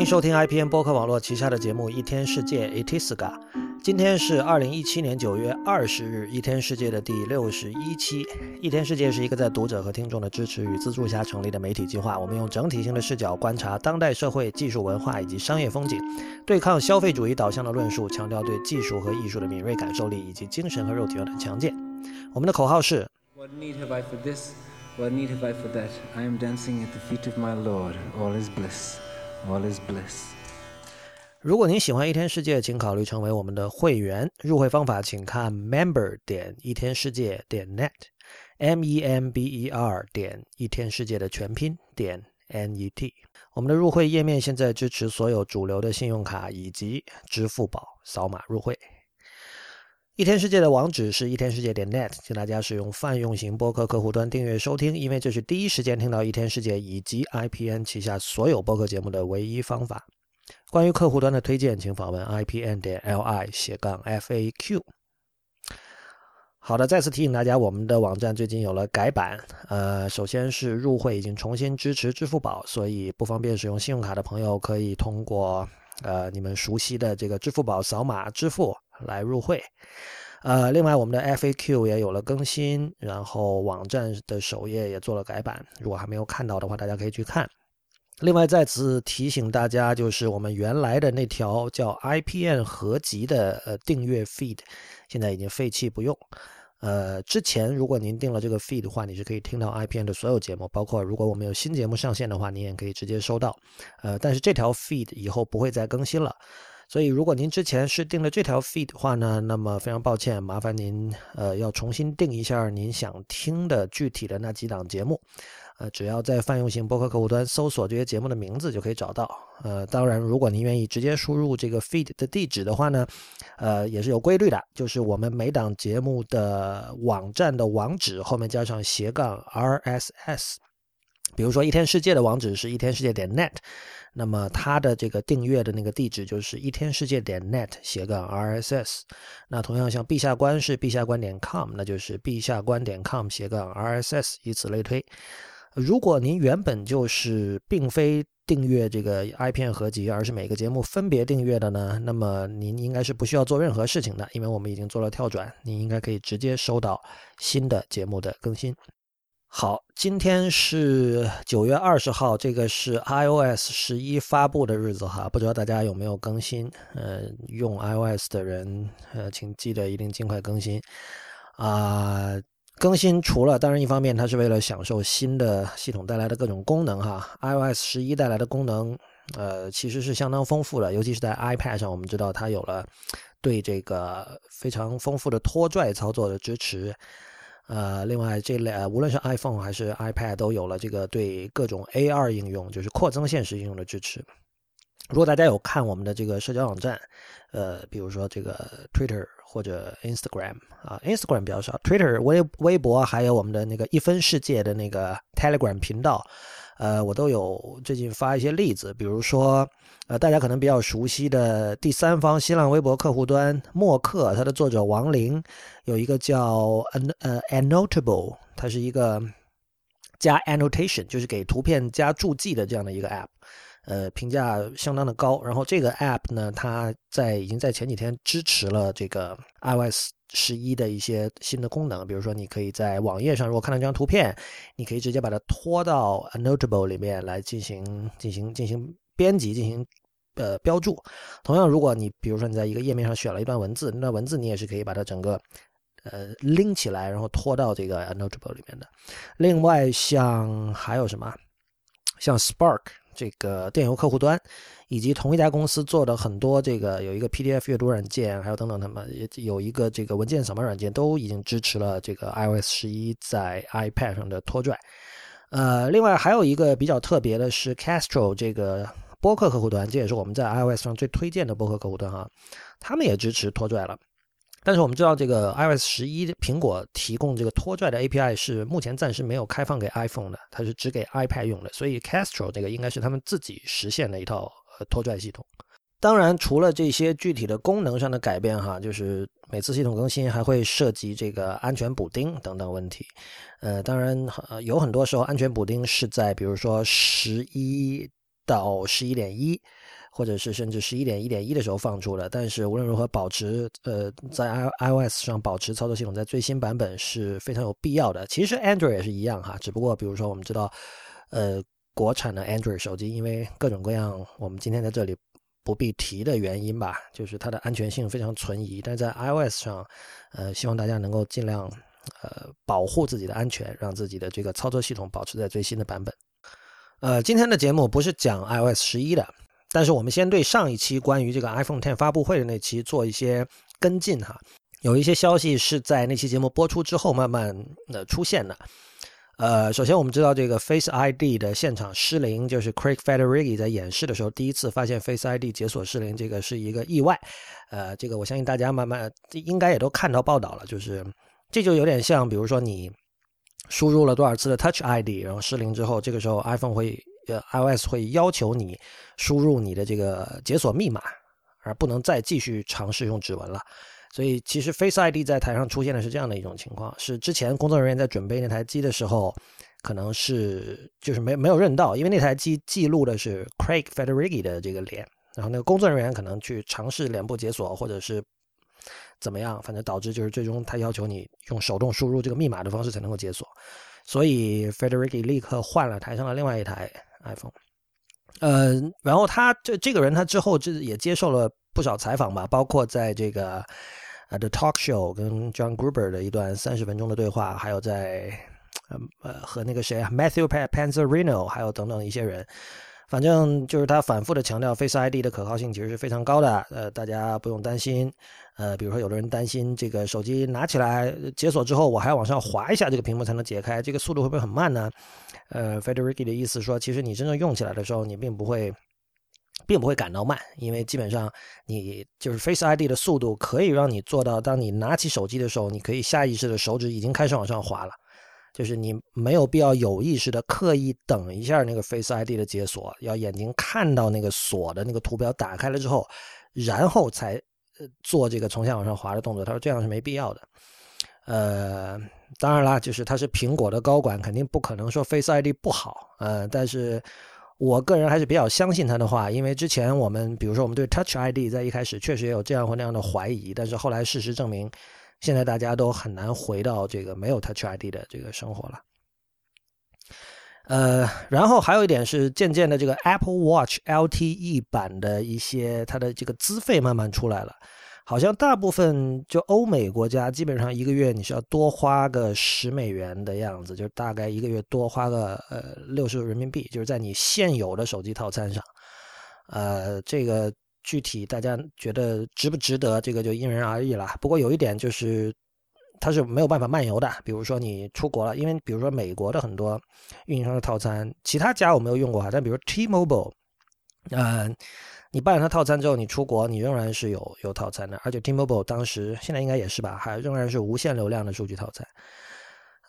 欢迎收听 IPN 播客网络旗下的节目《一天世界 Itiska》。今天是二零一七年九月二十日，《一天世界》的第六十一期。《一天世界》是一个在读者和听众的支持与资助下成立的媒体计划。我们用整体性的视角观察当代社会、技术文化以及商业风景，对抗消费主义导向的论述，强调对技术和艺术的敏锐感受力以及精神和肉体上的强健。我们的口号是：What need have I for this? What need have I for that? I am dancing at the feet of my Lord. All is bliss. All is bliss。如果您喜欢一天世界，请考虑成为我们的会员。入会方法请看 member 点一天世界点 net，m e m b e r 点一天世界的全拼点 n e t。我们的入会页面现在支持所有主流的信用卡以及支付宝扫码入会。一天世界的网址是一天世界点 net，请大家使用泛用型播客客户端订阅收听，因为这是第一时间听到一天世界以及 IPN 旗下所有播客节目的唯一方法。关于客户端的推荐，请访问 IPN 点 li 斜杠 FAQ。好的，再次提醒大家，我们的网站最近有了改版。呃，首先是入会已经重新支持支付宝，所以不方便使用信用卡的朋友可以通过呃你们熟悉的这个支付宝扫码支付。来入会，呃，另外我们的 FAQ 也有了更新，然后网站的首页也做了改版。如果还没有看到的话，大家可以去看。另外再次提醒大家，就是我们原来的那条叫 IPN 合集的呃订阅 feed，现在已经废弃不用。呃，之前如果您订了这个 feed 的话，你是可以听到 IPN 的所有节目，包括如果我们有新节目上线的话，你也可以直接收到。呃，但是这条 feed 以后不会再更新了。所以，如果您之前是订了这条 feed 的话呢，那么非常抱歉，麻烦您呃要重新定一下您想听的具体的那几档节目，呃，只要在泛用型播客客户端搜索这些节目的名字就可以找到。呃，当然，如果您愿意直接输入这个 feed 的地址的话呢，呃，也是有规律的，就是我们每档节目的网站的网址后面加上斜杠 RSS。比如说，一天世界的网址是一天世界点 net，那么它的这个订阅的那个地址就是一天世界点 net 斜杠 RSS。那同样，像陛下观是陛下观点 com，那就是陛下观点 com 斜杠 RSS，以此类推。如果您原本就是并非订阅这个 i 片合集，而是每个节目分别订阅的呢，那么您应该是不需要做任何事情的，因为我们已经做了跳转，您应该可以直接收到新的节目的更新。好，今天是九月二十号，这个是 iOS 十一发布的日子哈，不知道大家有没有更新？呃，用 iOS 的人，呃，请记得一定尽快更新啊！更新除了，当然一方面它是为了享受新的系统带来的各种功能哈，iOS 十一带来的功能，呃，其实是相当丰富的，尤其是在 iPad 上，我们知道它有了对这个非常丰富的拖拽操作的支持。呃，另外这类无论是 iPhone 还是 iPad 都有了这个对各种 AR 应用，就是扩增现实应用的支持。如果大家有看我们的这个社交网站，呃，比如说这个 Twitter 或者 Instagram 啊，Instagram 比较少，Twitter 微微博还有我们的那个一分世界的那个 Telegram 频道。呃，我都有最近发一些例子，比如说，呃，大家可能比较熟悉的第三方新浪微博客户端默克，它的作者王林有一个叫 an 呃 annotable，它是一个加 annotation，就是给图片加注记的这样的一个 app，呃，评价相当的高。然后这个 app 呢，它在已经在前几天支持了这个 iOS。十一的一些新的功能，比如说，你可以在网页上，如果看到这张图片，你可以直接把它拖到 Notable 里面来进行进行进行编辑，进行呃标注。同样，如果你比如说你在一个页面上选了一段文字，那段文字你也是可以把它整个呃拎起来，然后拖到这个 Notable 里面的。另外，像还有什么，像 Spark 这个电邮客户端。以及同一家公司做的很多这个有一个 PDF 阅读软件，还有等等，他们也有一个这个文件扫描软件，都已经支持了这个 iOS 十一在 iPad 上的拖拽。呃，另外还有一个比较特别的是 Castro 这个播客客户端，这也是我们在 iOS 上最推荐的播客客户端哈，他们也支持拖拽了。但是我们知道，这个 iOS 十一苹果提供这个拖拽的 API 是目前暂时没有开放给 iPhone 的，它是只给 iPad 用的，所以 Castro 这个应该是他们自己实现的一套。拖拽系统，当然除了这些具体的功能上的改变，哈，就是每次系统更新还会涉及这个安全补丁等等问题。呃，当然有很多时候安全补丁是在比如说十一到十一点一，或者是甚至十一点一点一的时候放出的。但是无论如何，保持呃在 i iOS 上保持操作系统在最新版本是非常有必要的。其实 Android 也是一样哈，只不过比如说我们知道，呃，国产的 Android 手机因为各种各样我们今天在这里不必提的原因吧，就是它的安全性非常存疑。但在 iOS 上，呃，希望大家能够尽量呃保护自己的安全，让自己的这个操作系统保持在最新的版本。呃，今天的节目不是讲 iOS 十一的，但是我们先对上一期关于这个 iPhone Ten 发布会的那期做一些跟进哈。有一些消息是在那期节目播出之后慢慢的出现的。呃，首先我们知道这个 Face ID 的现场失灵，就是 Craig Federighi 在演示的时候第一次发现 Face ID 解锁失灵，这个是一个意外。呃，这个我相信大家慢慢应该也都看到报道了，就是这就有点像，比如说你。输入了多少次的 Touch ID，然后失灵之后，这个时候 iPhone 会呃 iOS 会要求你输入你的这个解锁密码，而不能再继续尝试用指纹了。所以其实 Face ID 在台上出现的是这样的一种情况：是之前工作人员在准备那台机的时候，可能是就是没没有认到，因为那台机记录的是 Craig Federighi 的这个脸，然后那个工作人员可能去尝试脸部解锁，或者是。怎么样？反正导致就是最终他要求你用手动输入这个密码的方式才能够解锁，所以 Federici 立刻换了台上的另外一台 iPhone。呃，然后他这这个人他之后这也接受了不少采访吧，包括在这个啊 The Talk Show 跟 John Gruber 的一段三十分钟的对话，还有在呃和那个谁 Matthew Panzerino 还有等等一些人。反正就是他反复的强调，Face ID 的可靠性其实是非常高的，呃，大家不用担心。呃，比如说有的人担心这个手机拿起来解锁之后，我还要往上滑一下这个屏幕才能解开，这个速度会不会很慢呢？呃，Federici 的意思说，其实你真正用起来的时候，你并不会，并不会感到慢，因为基本上你就是 Face ID 的速度可以让你做到，当你拿起手机的时候，你可以下意识的手指已经开始往上滑了。就是你没有必要有意识的刻意等一下那个 Face ID 的解锁，要眼睛看到那个锁的那个图标打开了之后，然后才做这个从下往上滑的动作。他说这样是没必要的。呃，当然啦，就是他是苹果的高管，肯定不可能说 Face ID 不好。呃，但是我个人还是比较相信他的话，因为之前我们比如说我们对 Touch ID 在一开始确实也有这样或那样的怀疑，但是后来事实证明。现在大家都很难回到这个没有 Touch ID 的这个生活了。呃，然后还有一点是，渐渐的这个 Apple Watch LTE 版的一些它的这个资费慢慢出来了，好像大部分就欧美国家基本上一个月你是要多花个十美元的样子，就是大概一个月多花个呃六十人民币，就是在你现有的手机套餐上，呃，这个。具体大家觉得值不值得，这个就因人而异了。不过有一点就是，它是没有办法漫游的。比如说你出国了，因为比如说美国的很多运营商的套餐，其他家我没有用过哈。但比如 T-Mobile，嗯，你办了它套餐之后，你出国你仍然是有有套餐的。而且 T-Mobile 当时现在应该也是吧，还仍然是无限流量的数据套餐。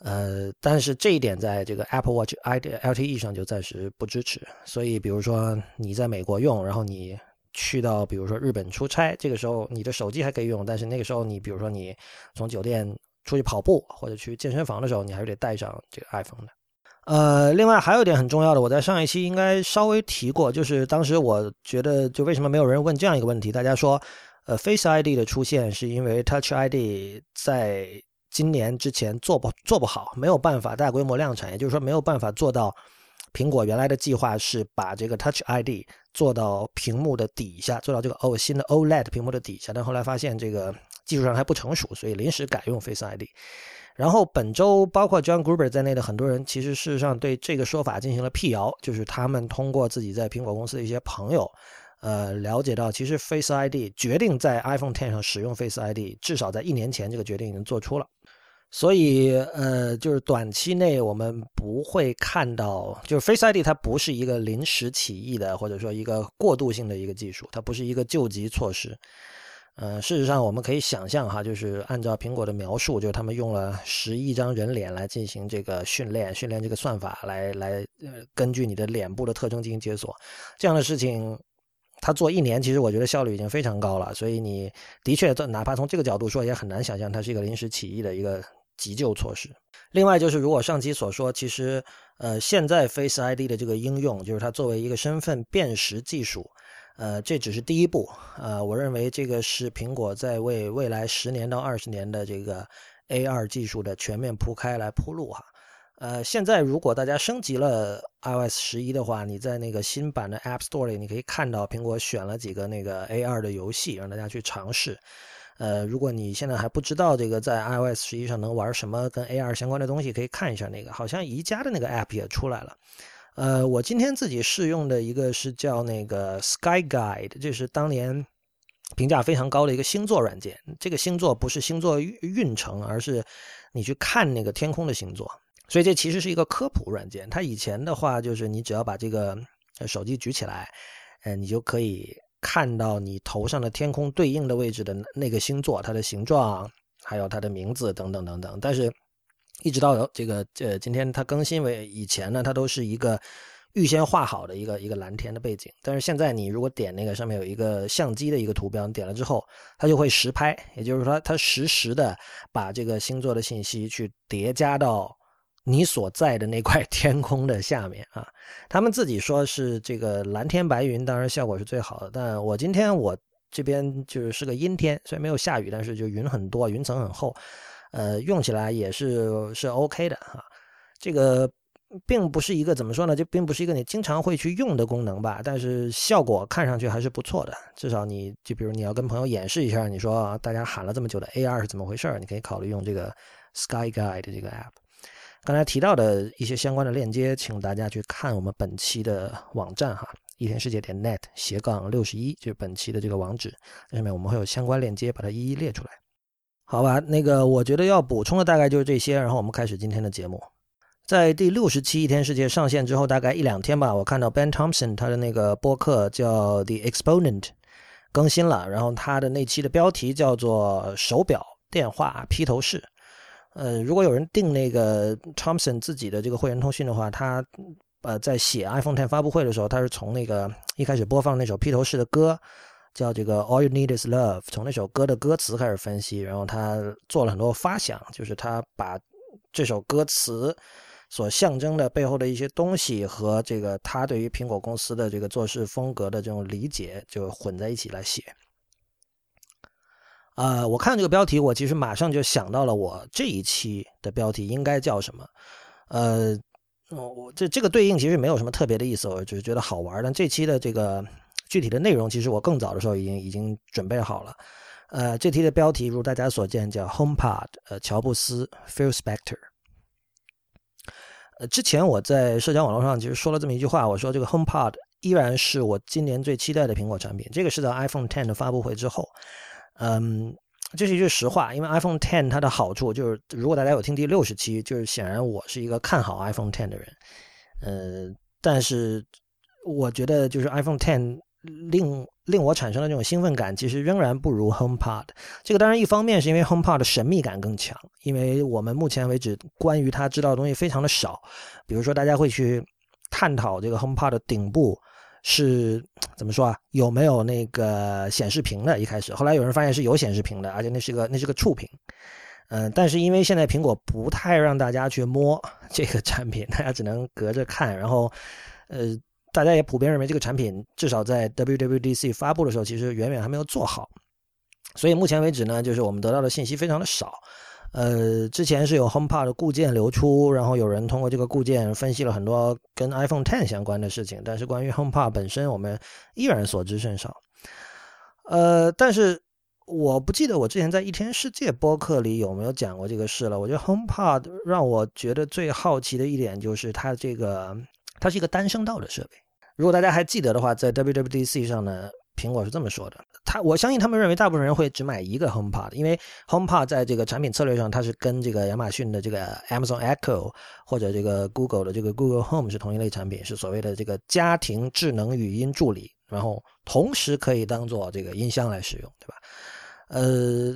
呃，但是这一点在这个 Apple Watch I LTE 上就暂时不支持。所以比如说你在美国用，然后你。去到比如说日本出差，这个时候你的手机还可以用，但是那个时候你比如说你从酒店出去跑步或者去健身房的时候，你还是得带上这个 iPhone 的。呃，另外还有一点很重要的，我在上一期应该稍微提过，就是当时我觉得就为什么没有人问这样一个问题？大家说，呃，Face ID 的出现是因为 Touch ID 在今年之前做不做不好，没有办法大规模量产，也就是说没有办法做到。苹果原来的计划是把这个 Touch ID 做到屏幕的底下，做到这个 O 新的 OLED 屏幕的底下，但后来发现这个技术上还不成熟，所以临时改用 Face ID。然后本周包括 John Gruber 在内的很多人，其实事实上对这个说法进行了辟谣，就是他们通过自己在苹果公司的一些朋友，呃，了解到其实 Face ID 决定在 iPhone Ten 上使用 Face ID，至少在一年前这个决定已经做出了。所以，呃，就是短期内我们不会看到，就是 Face ID 它不是一个临时起意的，或者说一个过渡性的一个技术，它不是一个救急措施。呃，事实上我们可以想象哈，就是按照苹果的描述，就是他们用了十亿张人脸来进行这个训练，训练这个算法来来呃，根据你的脸部的特征进行解锁，这样的事情，他做一年，其实我觉得效率已经非常高了。所以你的确，哪怕从这个角度说，也很难想象它是一个临时起意的一个。急救措施。另外就是，如果上期所说，其实，呃，现在 Face ID 的这个应用，就是它作为一个身份辨识技术，呃，这只是第一步。呃，我认为这个是苹果在为未来十年到二十年的这个 AR 技术的全面铺开来铺路哈。呃，现在如果大家升级了 iOS 十一的话，你在那个新版的 App Store 里，你可以看到苹果选了几个那个 AR 的游戏，让大家去尝试。呃，如果你现在还不知道这个在 iOS 十一上能玩什么跟 AR 相关的东西，可以看一下那个，好像宜家的那个 App 也出来了。呃，我今天自己试用的一个是叫那个 Sky Guide，这是当年评价非常高的一个星座软件。这个星座不是星座运程，而是你去看那个天空的星座。所以这其实是一个科普软件。它以前的话就是你只要把这个手机举起来，呃，你就可以看到你头上的天空对应的位置的那个星座，它的形状，还有它的名字等等等等。但是，一直到这个呃今天它更新为以前呢，它都是一个预先画好的一个一个蓝天的背景。但是现在你如果点那个上面有一个相机的一个图标，你点了之后，它就会实拍，也就是说它实时的把这个星座的信息去叠加到。你所在的那块 天空的下面啊，他们自己说是这个蓝天白云，当然效果是最好的。但我今天我这边就是是个阴天，虽然没有下雨，但是就云很多，云层很厚，呃，用起来也是是 OK 的啊。这个并不是一个怎么说呢，就并不是一个你经常会去用的功能吧，但是效果看上去还是不错的。至少你就比如你要跟朋友演示一下，你说大家喊了这么久的 AR 是怎么回事你可以考虑用这个 Sky Guide 这个 app。刚才提到的一些相关的链接，请大家去看我们本期的网站哈，一天世界点 net 斜杠六十一，就是本期的这个网址，上面我们会有相关链接，把它一一列出来。好吧，那个我觉得要补充的大概就是这些，然后我们开始今天的节目。在第六十期一天世界上线之后，大概一两天吧，我看到 Ben Thompson 他的那个播客叫 The Exponent 更新了，然后他的那期的标题叫做手表电话披头士。呃，如果有人订那个 Thompson 自己的这个会员通讯的话，他呃在写 iPhone Ten 发布会的时候，他是从那个一开始播放那首披头士的歌，叫这个 All You Need Is Love，从那首歌的歌词开始分析，然后他做了很多发想，就是他把这首歌词所象征的背后的一些东西和这个他对于苹果公司的这个做事风格的这种理解，就混在一起来写。呃，我看这个标题，我其实马上就想到了我这一期的标题应该叫什么。呃，我这这个对应其实没有什么特别的意思，我只是觉得好玩。但这期的这个具体的内容，其实我更早的时候已经已经准备好了。呃，这题的标题如大家所见叫 HomePod，呃，乔布斯 Phil Spector。呃，之前我在社交网络上其实说了这么一句话，我说这个 HomePod 依然是我今年最期待的苹果产品。这个是在 iPhone Ten 的发布会之后。嗯，这是一句实话，因为 iPhone Ten 它的好处就是，如果大家有听第六十期，就是显然我是一个看好 iPhone Ten 的人。呃，但是我觉得就是 iPhone Ten 令令我产生的这种兴奋感，其实仍然不如 HomePod。这个当然一方面是因为 HomePod 的神秘感更强，因为我们目前为止关于它知道的东西非常的少，比如说大家会去探讨这个 HomePod 的顶部。是怎么说啊？有没有那个显示屏的？一开始，后来有人发现是有显示屏的，而且那是个那是个触屏。嗯，但是因为现在苹果不太让大家去摸 这个产品，大家只能隔着看。然后，呃，大家也普遍认为这个产品至少在 WWDC 发布的时候，其实远远还没有做好。所以目前为止呢，就是我们得到的信息非常的少。呃，之前是有 HomePod 的固件流出，然后有人通过这个固件分析了很多跟 iPhone Ten 相关的事情，但是关于 HomePod 本身，我们依然所知甚少。呃，但是我不记得我之前在一天世界播客里有没有讲过这个事了。我觉得 HomePod 让我觉得最好奇的一点就是它这个，它是一个单声道的设备。如果大家还记得的话，在 WWDC 上呢。苹果是这么说的，他我相信他们认为大部分人会只买一个 HomePod，因为 HomePod 在这个产品策略上，它是跟这个亚马逊的这个 Amazon Echo 或者这个 Google 的这个 Google Home 是同一类产品，是所谓的这个家庭智能语音助理，然后同时可以当做这个音箱来使用，对吧？呃，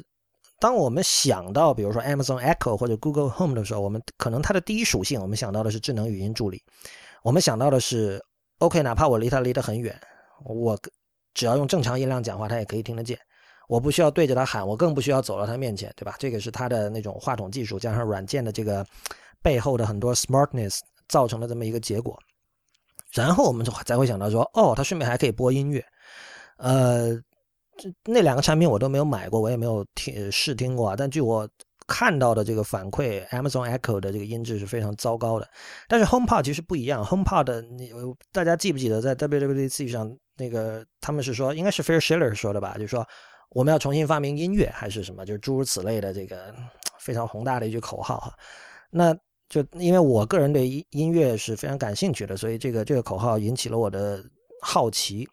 当我们想到比如说 Amazon Echo 或者 Google Home 的时候，我们可能它的第一属性，我们想到的是智能语音助理，我们想到的是 OK，哪怕我离他离得很远，我。只要用正常音量讲话，他也可以听得见。我不需要对着他喊，我更不需要走到他面前，对吧？这个是他的那种话筒技术加上软件的这个背后的很多 smartness 造成的这么一个结果。然后我们才会想到说，哦，它顺便还可以播音乐。呃，这那两个产品我都没有买过，我也没有听试听过啊。但据我看到的这个反馈，Amazon Echo 的这个音质是非常糟糕的。但是 HomePod 其实不一样，HomePod 你大家记不记得在 WWDC 上那个他们是说应该是 Fair Schiller 说的吧，就是说我们要重新发明音乐还是什么，就是诸如此类的这个非常宏大的一句口号哈。那就因为我个人对音音乐是非常感兴趣的，所以这个这个口号引起了我的好奇，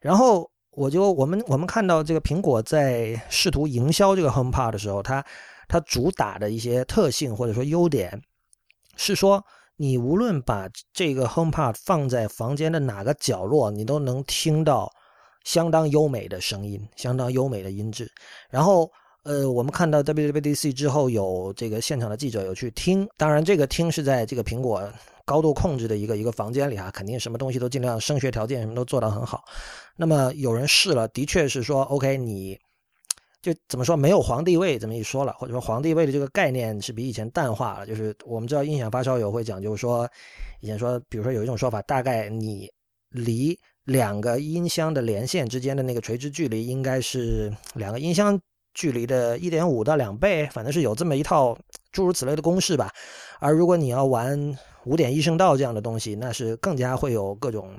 然后。我就我们我们看到这个苹果在试图营销这个 HomePod 的时候，它它主打的一些特性或者说优点，是说你无论把这个 HomePod 放在房间的哪个角落，你都能听到相当优美的声音，相当优美的音质。然后，呃，我们看到 WWDC 之后有这个现场的记者有去听，当然这个听是在这个苹果。高度控制的一个一个房间里啊，肯定什么东西都尽量声学条件什么都做到很好。那么有人试了，的确是说，OK，你就怎么说没有皇帝位这么一说了，或者说皇帝位的这个概念是比以前淡化了。就是我们知道音响发烧友会讲就是说，以前说，比如说有一种说法，大概你离两个音箱的连线之间的那个垂直距离应该是两个音箱距离的一点五到两倍，反正是有这么一套诸如此类的公式吧。而如果你要玩，五点一声道这样的东西，那是更加会有各种。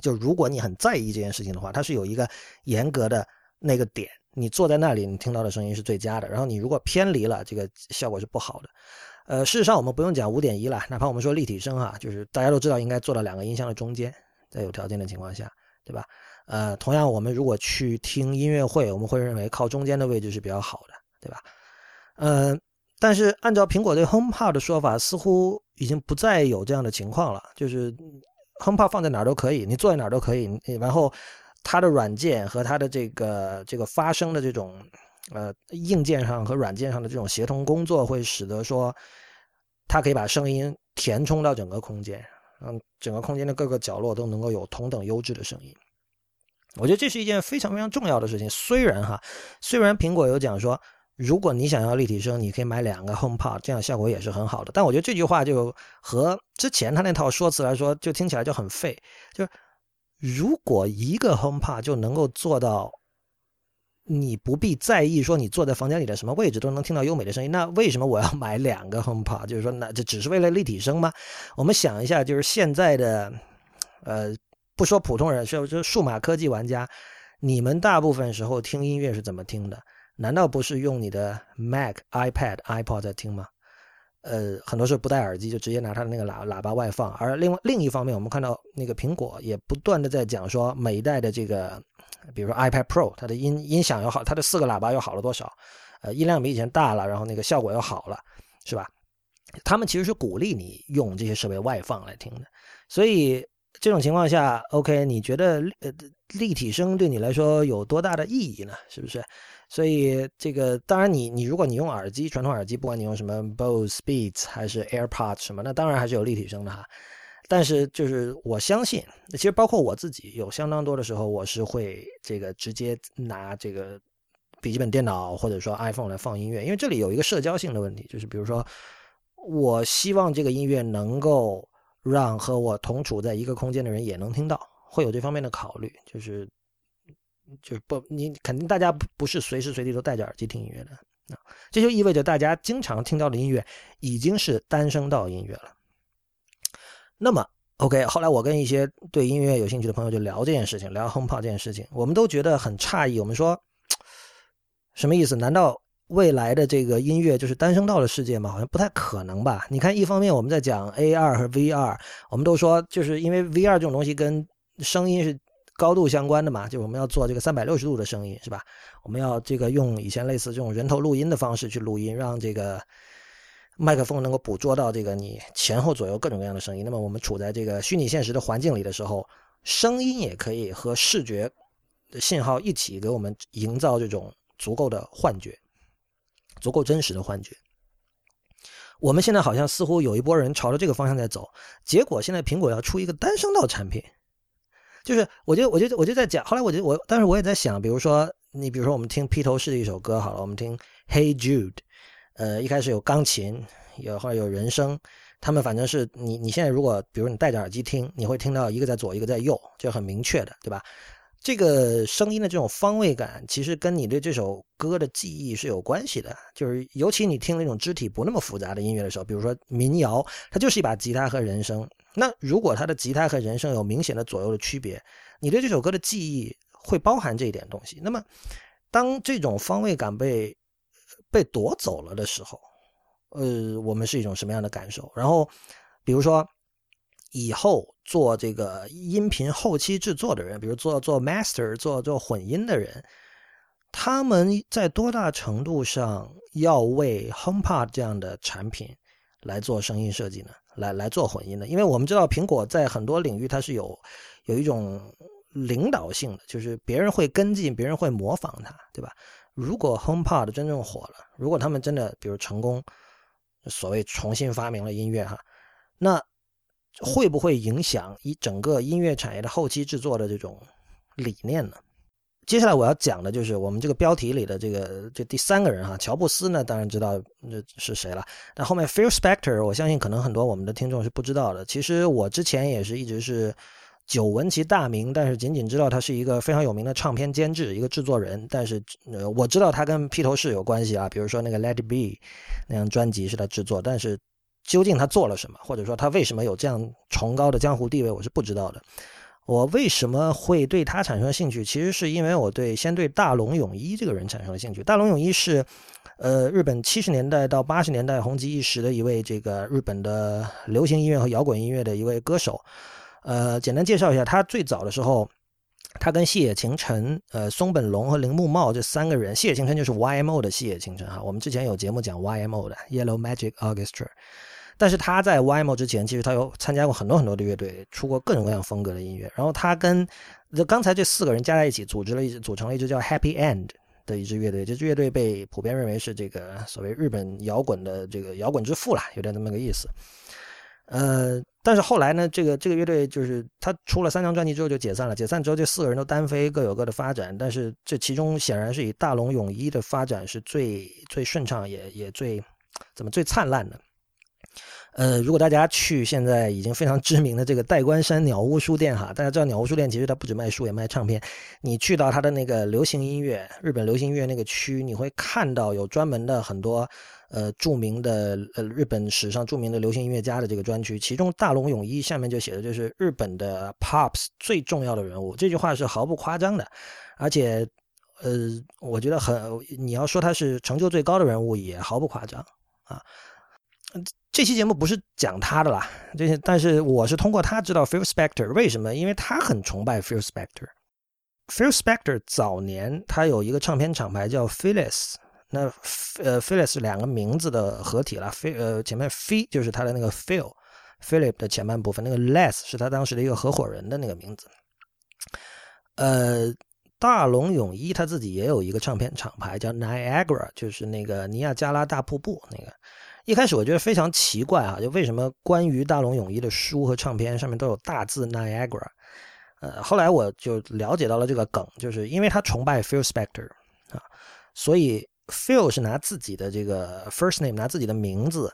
就如果你很在意这件事情的话，它是有一个严格的那个点，你坐在那里，你听到的声音是最佳的。然后你如果偏离了，这个效果是不好的。呃，事实上我们不用讲五点一了，哪怕我们说立体声啊，就是大家都知道应该坐到两个音箱的中间，在有条件的情况下，对吧？呃，同样我们如果去听音乐会，我们会认为靠中间的位置是比较好的，对吧？嗯。但是按照苹果对 HomePod 的说法，似乎已经不再有这样的情况了。就是 HomePod 放在哪儿都可以，你坐在哪儿都可以。然后它的软件和它的这个这个发声的这种呃硬件上和软件上的这种协同工作，会使得说它可以把声音填充到整个空间，让整个空间的各个角落都能够有同等优质的声音。我觉得这是一件非常非常重要的事情。虽然哈，虽然苹果有讲说。如果你想要立体声，你可以买两个 HomePod，这样效果也是很好的。但我觉得这句话就和之前他那套说辞来说，就听起来就很废。就是如果一个 HomePod 就能够做到，你不必在意说你坐在房间里的什么位置都能听到优美的声音，那为什么我要买两个 HomePod？就是说，那这只是为了立体声吗？我们想一下，就是现在的，呃，不说普通人，说就数码科技玩家，你们大部分时候听音乐是怎么听的？难道不是用你的 Mac、iPad、iPod 在听吗？呃，很多时候不戴耳机，就直接拿它的那个喇喇叭外放。而另外另一方面，我们看到那个苹果也不断的在讲说，每一代的这个，比如说 iPad Pro，它的音音响又好，它的四个喇叭又好了多少？呃，音量比以前大了，然后那个效果又好了，是吧？他们其实是鼓励你用这些设备外放来听的。所以这种情况下，OK，你觉得呃立体声对你来说有多大的意义呢？是不是？所以这个当然，你你如果你用耳机，传统耳机，不管你用什么 Bose Beats 还是 AirPods 什么，那当然还是有立体声的哈。但是就是我相信，其实包括我自己，有相当多的时候，我是会这个直接拿这个笔记本电脑或者说 iPhone 来放音乐，因为这里有一个社交性的问题，就是比如说，我希望这个音乐能够让和我同处在一个空间的人也能听到，会有这方面的考虑，就是。就是不，你肯定大家不不是随时随地都戴着耳机听音乐的啊，这就意味着大家经常听到的音乐已经是单声道音乐了。那么，OK，后来我跟一些对音乐有兴趣的朋友就聊这件事情，聊 HomePod 这件事情，我们都觉得很诧异。我们说，什么意思？难道未来的这个音乐就是单声道的世界吗？好像不太可能吧？你看，一方面我们在讲 AR 和 VR，我们都说就是因为 VR 这种东西跟声音是。高度相关的嘛，就我们要做这个三百六十度的声音，是吧？我们要这个用以前类似这种人头录音的方式去录音，让这个麦克风能够捕捉到这个你前后左右各种各样的声音。那么我们处在这个虚拟现实的环境里的时候，声音也可以和视觉的信号一起给我们营造这种足够的幻觉，足够真实的幻觉。我们现在好像似乎有一波人朝着这个方向在走，结果现在苹果要出一个单声道产品。就是，我就我就我就在讲，后来我就我，但是我也在想，比如说你，比如说我们听披头士的一首歌好了，我们听 Hey Jude，呃，一开始有钢琴，有后来有人声，他们反正是你你现在如果比如你戴着耳机听，你会听到一个在左一个在右，就很明确的，对吧？这个声音的这种方位感，其实跟你对这首歌的记忆是有关系的。就是尤其你听那种肢体不那么复杂的音乐的时候，比如说民谣，它就是一把吉他和人声。那如果他的吉他和人声有明显的左右的区别，你对这首歌的记忆会包含这一点东西。那么，当这种方位感被被夺走了的时候，呃，我们是一种什么样的感受？然后，比如说。以后做这个音频后期制作的人，比如做做 master、做做混音的人，他们在多大程度上要为 HomePod 这样的产品来做声音设计呢？来来做混音的？因为我们知道苹果在很多领域它是有有一种领导性的，就是别人会跟进，别人会模仿它，对吧？如果 HomePod 真正火了，如果他们真的比如成功，所谓重新发明了音乐哈，那。会不会影响一整个音乐产业的后期制作的这种理念呢？接下来我要讲的就是我们这个标题里的这个这第三个人哈，乔布斯呢，当然知道那是谁了。但后面 Phil Spector，我相信可能很多我们的听众是不知道的。其实我之前也是一直是久闻其大名，但是仅仅知道他是一个非常有名的唱片监制，一个制作人。但是，我知道他跟披头士有关系啊，比如说那个 Let It Be 那张专辑是他制作，但是。究竟他做了什么，或者说他为什么有这样崇高的江湖地位，我是不知道的。我为什么会对他产生兴趣？其实是因为我对先对大龙泳衣这个人产生了兴趣。大龙泳衣是，呃，日本七十年代到八十年代红极一时的一位这个日本的流行音乐和摇滚音乐的一位歌手。呃，简单介绍一下，他最早的时候，他跟细野晴臣、呃松本龙和铃木茂这三个人，细野晴臣就是 YMO 的细野晴臣哈。我们之前有节目讲 YMO 的 Yellow Magic Orchestra。但是他在 YMO 之前，其实他有参加过很多很多的乐队，出过各种各样风格的音乐。然后他跟这刚才这四个人加在一起，组织了一支，组成了一支叫 Happy End 的一支乐队。这支乐队被普遍认为是这个所谓日本摇滚的这个摇滚之父了，有点这么个意思。呃，但是后来呢，这个这个乐队就是他出了三张专辑之后就解散了。解散之后，这四个人都单飞，各有各的发展。但是这其中显然是以大龙泳衣的发展是最最顺畅，也也最怎么最灿烂的。呃，如果大家去现在已经非常知名的这个代官山鸟屋书店哈，大家知道鸟屋书店其实它不止卖书也卖唱片。你去到它的那个流行音乐、日本流行音乐那个区，你会看到有专门的很多呃著名的呃日本史上著名的流行音乐家的这个专区。其中大龙泳衣下面就写的就是日本的 pops 最重要的人物，这句话是毫不夸张的，而且呃，我觉得很你要说他是成就最高的人物也毫不夸张啊。这期节目不是讲他的啦，这些，但是我是通过他知道 Phil Spector 为什么，因为他很崇拜 Phil Spector。Phil Spector 早年他有一个唱片厂牌叫 Phyllis，那呃 Phyllis 两个名字的合体了，Ph 呃前面 Ph 就是他的那个 Phil，Philip 的前半部分，那个 Les 是他当时的一个合伙人的那个名字。呃，大龙泳衣他自己也有一个唱片厂牌叫 Niagara，就是那个尼亚加拉大瀑布那个。一开始我觉得非常奇怪啊，就为什么关于大龙泳衣的书和唱片上面都有大字 Niagara？呃，后来我就了解到了这个梗，就是因为他崇拜 Phil Spector 啊，所以 Phil 是拿自己的这个 first name，拿自己的名字，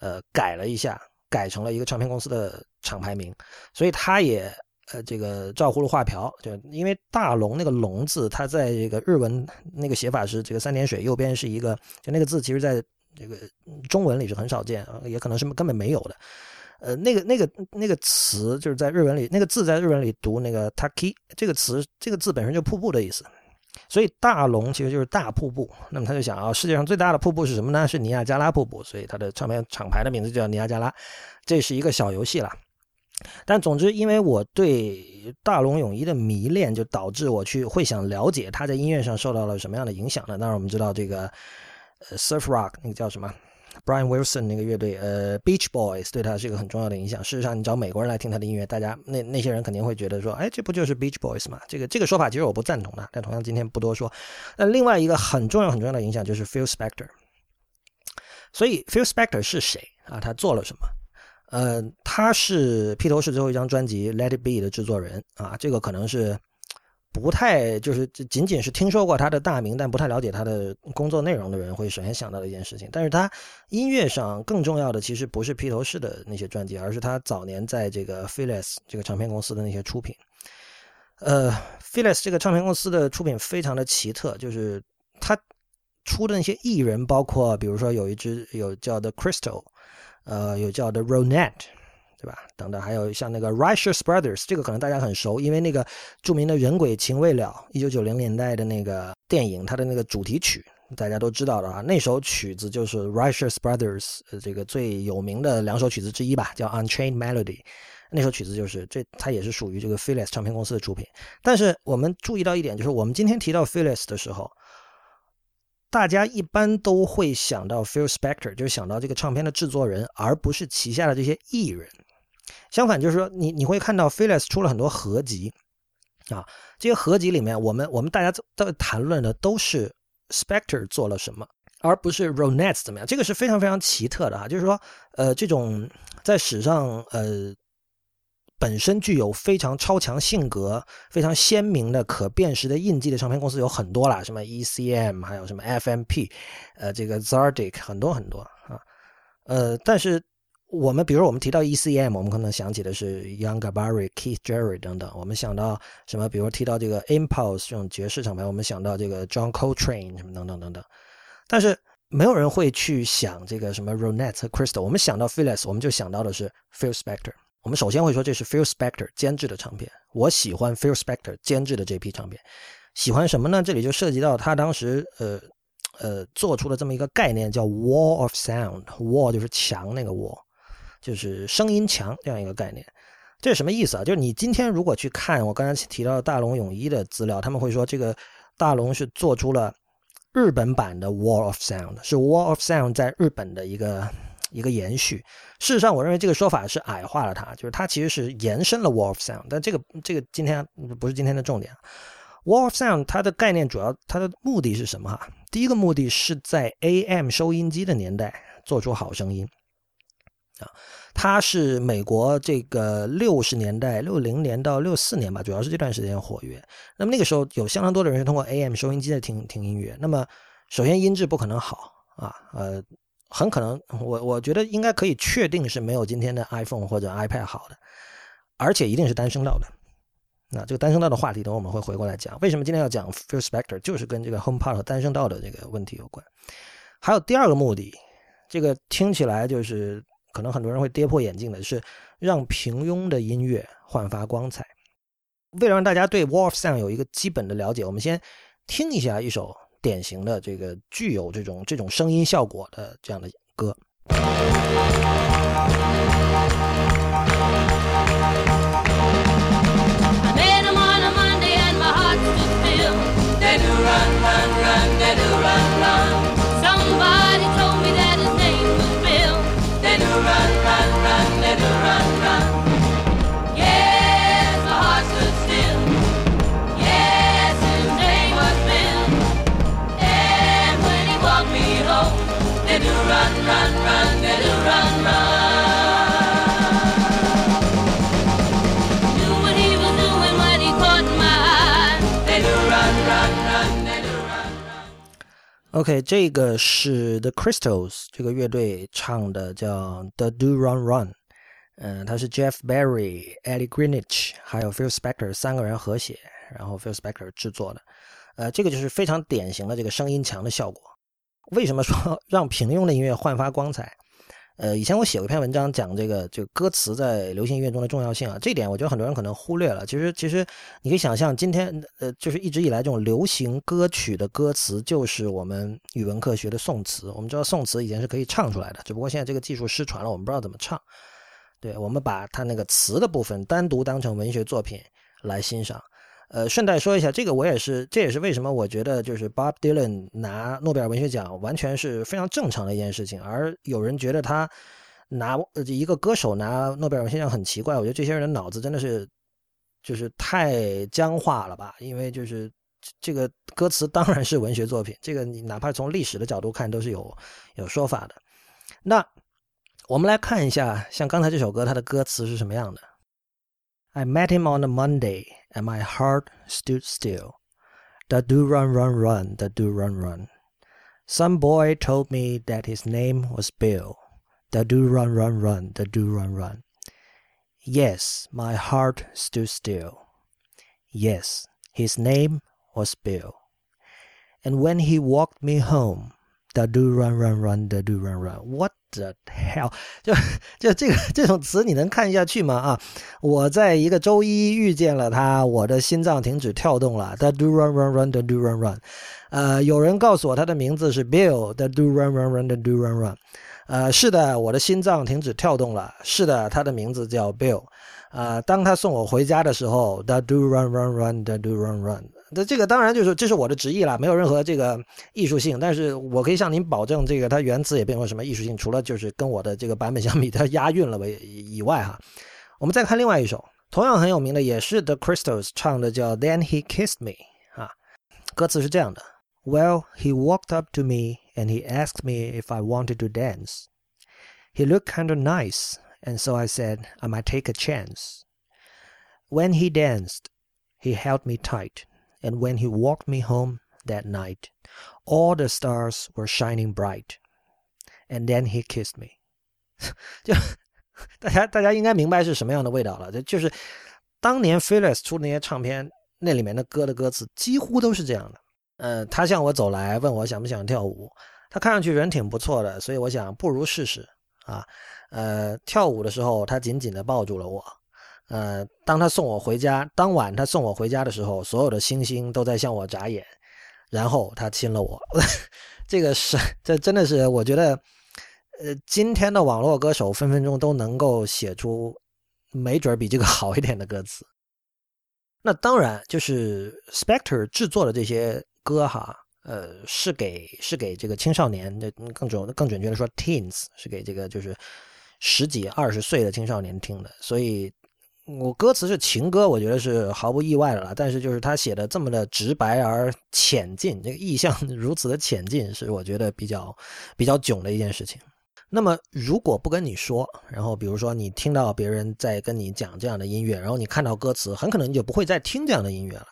呃，改了一下，改成了一个唱片公司的厂牌名，所以他也呃这个照葫芦画瓢，就因为大龙那个龙字，它在这个日文那个写法是这个三点水右边是一个，就那个字其实在。这个中文里是很少见，也可能是根本没有的。呃，那个、那个、那个词就是在日文里，那个字在日文里读那个 “taki” 这个词，这个字本身就瀑布的意思。所以大龙其实就是大瀑布。那么他就想啊，世界上最大的瀑布是什么呢？是尼亚加拉瀑布。所以他的唱片厂牌的名字就叫尼亚加拉。这是一个小游戏了。但总之，因为我对大龙泳衣的迷恋，就导致我去会想了解他在音乐上受到了什么样的影响呢？当然，我们知道这个。，surf rock 那个叫什么？Brian Wilson 那个乐队，呃，Beach Boys 对他是一个很重要的影响。事实上，你找美国人来听他的音乐，大家那那些人肯定会觉得说，哎，这不就是 Beach Boys 吗？这个这个说法其实我不赞同的，但同样今天不多说。那另外一个很重要很重要的影响就是 Phil Spector。所以 Phil Spector 是谁啊？他做了什么？呃，他是披头士最后一张专辑《Let It Be》的制作人啊，这个可能是。不太就是仅仅是听说过他的大名，但不太了解他的工作内容的人会首先想到的一件事情。但是他音乐上更重要的其实不是披头士的那些专辑，而是他早年在这个 Phyllis 这个唱片公司的那些出品。呃 p h i l i s 这个唱片公司的出品非常的奇特，就是他出的那些艺人，包括比如说有一支有叫 The Crystal，呃，有叫 The Ronet，对吧？等等，还有像那个 Righteous Brothers，这个可能大家很熟，因为那个著名的人鬼情未了，一九九零年代的那个电影，它的那个主题曲大家都知道的啊，那首曲子就是 Righteous Brothers 这个最有名的两首曲子之一吧，叫 Unchained Melody。那首曲子就是这，它也是属于这个 Philips 唱片公司的出品。但是我们注意到一点，就是我们今天提到 Philips 的时候，大家一般都会想到 Phil Spector，就是想到这个唱片的制作人，而不是旗下的这些艺人。相反，就是说你你会看到 Philips 出了很多合集啊，这些合集里面，我们我们大家在谈论的都是 Spector 做了什么，而不是 Ronettes 怎么样。这个是非常非常奇特的哈，就是说，呃，这种在史上呃。本身具有非常超强性格、非常鲜明的可辨识的印记的唱片公司有很多啦，什么 ECM，还有什么 FMP，呃，这个 Zardic 很多很多啊，呃，但是我们比如我们提到 ECM，我们可能想起的是 Young Gabari、Keith Jarrett 等等，我们想到什么？比如提到这个 Impulse 这种爵士厂牌，我们想到这个 John Coltrane 什么等等等等，但是没有人会去想这个什么 Ronet 和 Crystal，我们想到 Philips，我们就想到的是 Phil Spector。我们首先会说这是 Phil Spector 监制的唱片，我喜欢 Phil Spector 监制的这批唱片，喜欢什么呢？这里就涉及到他当时呃呃做出了这么一个概念，叫 Wall of Sound，Wall 就是墙那个 Wall，就是声音强这样一个概念。这是什么意思啊？就是你今天如果去看我刚才提到的大龙泳衣的资料，他们会说这个大龙是做出了日本版的 Wall of Sound，是 Wall of Sound 在日本的一个。一个延续，事实上，我认为这个说法是矮化了它，就是它其实是延伸了 Wall of Sound，但这个这个今天不是今天的重点。Wall of Sound 它的概念主要它的目的是什么？哈，第一个目的是在 AM 收音机的年代做出好声音啊，它是美国这个六十年代六零年到六四年吧，主要是这段时间活跃。那么那个时候有相当多的人是通过 AM 收音机在听听音乐。那么首先音质不可能好啊，呃。很可能，我我觉得应该可以确定是没有今天的 iPhone 或者 iPad 好的，而且一定是单声道的。那这个单声道的话题，等我们会回过来讲。为什么今天要讲 Phil Spector，就是跟这个 HomePod 和单声道的这个问题有关。还有第二个目的，这个听起来就是可能很多人会跌破眼镜的，是让平庸的音乐焕发光彩。为了让大家对 Wolf Sound 有一个基本的了解，我们先听一下一首。典型的这个具有这种这种声音效果的这样的歌。OK，这个是 The Crystals 这个乐队唱的，叫 The Do Run Run。嗯，它是 Jeff Barry、Ellie Greenwich 还有 Phil Spector 三个人合写，然后 Phil Spector 制作的。呃，这个就是非常典型的这个声音墙的效果。为什么说让平庸的音乐焕发光彩？呃，以前我写过一篇文章讲这个，就歌词在流行音乐中的重要性啊。这点我觉得很多人可能忽略了。其实，其实你可以想象，今天呃，就是一直以来这种流行歌曲的歌词，就是我们语文课学的宋词。我们知道宋词以前是可以唱出来的，只不过现在这个技术失传了，我们不知道怎么唱。对，我们把它那个词的部分单独当成文学作品来欣赏。呃，顺带说一下，这个我也是，这也是为什么我觉得就是 Bob Dylan 拿诺贝尔文学奖完全是非常正常的一件事情，而有人觉得他拿一个歌手拿诺贝尔文学奖很奇怪。我觉得这些人的脑子真的是就是太僵化了吧？因为就是这个歌词当然是文学作品，这个你哪怕从历史的角度看都是有有说法的。那我们来看一下，像刚才这首歌，它的歌词是什么样的？I met him on a Monday, and my heart stood still. The do run run run, the do run run. Some boy told me that his name was Bill. The do run run run, the do run run. Yes, my heart stood still. Yes, his name was Bill. And when he walked me home, da do run run run the do run run. What the hell？就就这个这种词你能看下去吗？啊，我在一个周一遇见了他，我的心脏停止跳动了。The do run run run the do run run。呃，有人告诉我他的名字是 Bill。The do run run run the do run run。呃，是的，我的心脏停止跳动了。是的，他的名字叫 Bill。呃，当他送我回家的时候，The do run run run the do run run。那这个当然就是这是我的直译了，没有任何这个艺术性。但是我可以向您保证，这个它原词也并没有什么艺术性，除了就是跟我的这个版本相比，它押韵了为以外哈。我们再看另外一首，同样很有名的，也是 The Crystals 唱的，叫 Then He Kissed Me 啊。歌词是这样的：Well, he walked up to me and he asked me if I wanted to dance. He looked kind of nice. and so I said I might take a chance. When he danced, he held me tight, And when he walked me home that night, all the stars were shining bright. And then he kissed me. 就大家大家应该明白是什么样的味道了。这就是当年 Phyllis 出的那些唱片，那里面的歌的歌词几乎都是这样的。呃，他向我走来，问我想不想跳舞。他看上去人挺不错的，所以我想不如试试啊。呃，跳舞的时候，他紧紧地抱住了我。呃，当他送我回家，当晚他送我回家的时候，所有的星星都在向我眨眼。然后他亲了我。这个是，这真的是，我觉得，呃，今天的网络歌手分分钟都能够写出，没准比这个 好一点的歌词。那当然，就是 Spector 制作的这些歌哈，呃，是给是给这个青少年，的，更准更准确的说，teens 是给这个就是。十几二十岁的青少年听的，所以我歌词是情歌，我觉得是毫不意外的了。但是就是他写的这么的直白而浅近，这个意象 如此的浅近，是我觉得比较比较囧的一件事情。那么如果不跟你说，然后比如说你听到别人在跟你讲这样的音乐，然后你看到歌词，很可能你就不会再听这样的音乐了。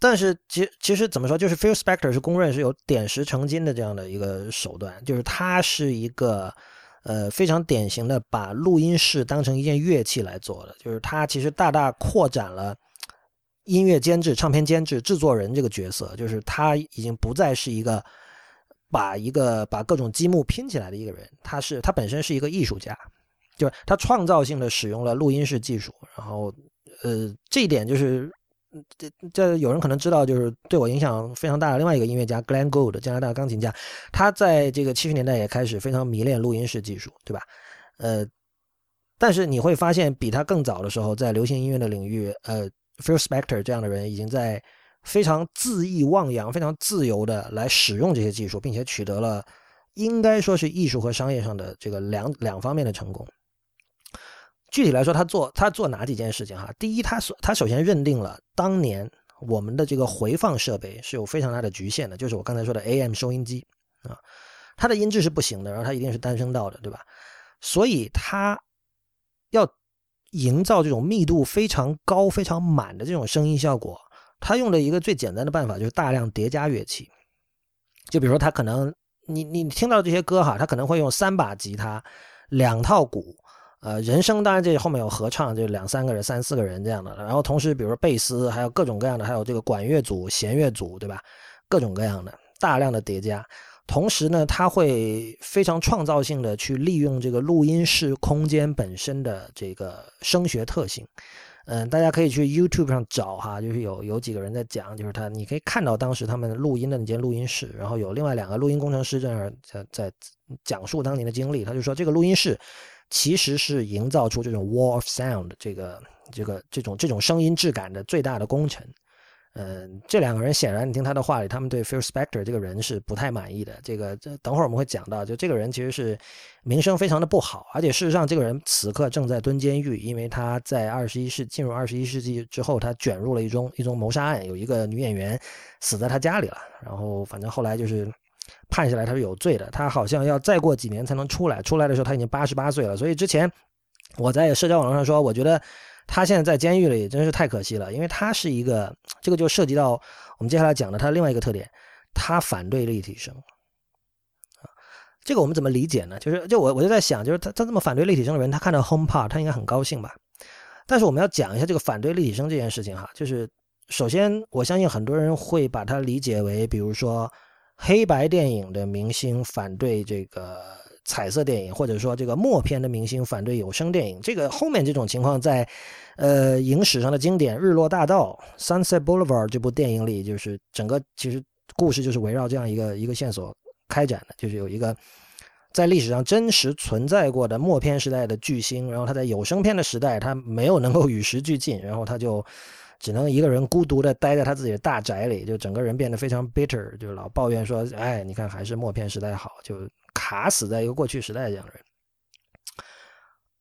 但是其其实怎么说，就是 Phil Spector 是公认是有点石成金的这样的一个手段，就是他是一个。呃，非常典型的把录音室当成一件乐器来做的，就是他其实大大扩展了音乐监制、唱片监制、制作人这个角色，就是他已经不再是一个把一个把各种积木拼起来的一个人，他是他本身是一个艺术家，就是他创造性的使用了录音室技术，然后呃，这一点就是。这这有人可能知道，就是对我影响非常大的另外一个音乐家 Glenn Gould，加拿大钢琴家，他在这个七十年代也开始非常迷恋录音室技术，对吧？呃，但是你会发现，比他更早的时候，在流行音乐的领域，呃，Phil Spector 这样的人已经在非常恣意妄扬、非常自由的来使用这些技术，并且取得了应该说是艺术和商业上的这个两两方面的成功。具体来说，他做他做哪几件事情哈？第一，他所他首先认定了当年我们的这个回放设备是有非常大的局限的，就是我刚才说的 AM 收音机啊，它的音质是不行的，然后它一定是单声道的，对吧？所以他要营造这种密度非常高、非常满的这种声音效果，他用的一个最简单的办法就是大量叠加乐器。就比如说，他可能你你听到这些歌哈，他可能会用三把吉他、两套鼓。呃，人声当然这后面有合唱，就两三个人、三四个人这样的。然后同时，比如说贝斯，还有各种各样的，还有这个管乐组、弦乐组，对吧？各种各样的，大量的叠加。同时呢，他会非常创造性的去利用这个录音室空间本身的这个声学特性。嗯，大家可以去 YouTube 上找哈，就是有有几个人在讲，就是他，你可以看到当时他们录音的那间录音室，然后有另外两个录音工程师在那在在讲述当年的经历。他就说这个录音室。其实是营造出这种 wall of sound 这个这个这种这种声音质感的最大的功臣。嗯，这两个人显然，你听他的话里，他们对 Phil Spector 这个人是不太满意的。这个这等会儿我们会讲到，就这个人其实是名声非常的不好，而且事实上，这个人此刻正在蹲监狱，因为他在二十一世进入二十一世纪之后，他卷入了一宗一宗谋杀案，有一个女演员死在他家里了。然后反正后来就是。判下来他是有罪的，他好像要再过几年才能出来。出来的时候他已经八十八岁了，所以之前我在社交网络上说，我觉得他现在在监狱里真是太可惜了，因为他是一个，这个就涉及到我们接下来讲的他另外一个特点，他反对立体声。这个我们怎么理解呢？就是就我我就在想，就是他他这么反对立体声的人，他看到 HomePod 他应该很高兴吧？但是我们要讲一下这个反对立体声这件事情哈，就是首先，我相信很多人会把它理解为，比如说黑白电影的明星反对这个彩色电影，或者说这个默片的明星反对有声电影。这个后面这种情况，在呃影史上的经典《日落大道》（Sunset Boulevard） 这部电影里，就是整个其实故事就是围绕这样一个一个线索开展的，就是有一个在历史上真实存在过的默片时代的巨星，然后他在有声片的时代，他没有能够与时俱进，然后他就。只能一个人孤独的待在他自己的大宅里，就整个人变得非常 bitter，就老抱怨说：“哎，你看还是默片时代好，就卡死在一个过去时代这样的人。”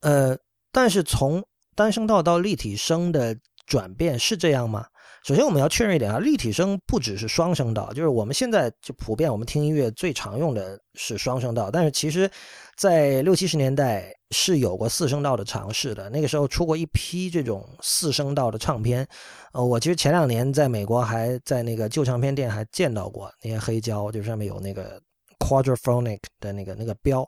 呃，但是从单声道到立体声的转变是这样吗？首先我们要确认一点啊，立体声不只是双声道，就是我们现在就普遍我们听音乐最常用的是双声道，但是其实，在六七十年代是有过四声道的尝试的。那个时候出过一批这种四声道的唱片，呃，我其实前两年在美国还在那个旧唱片店还见到过那些黑胶，就上面有那个 quadraphonic 的那个那个标。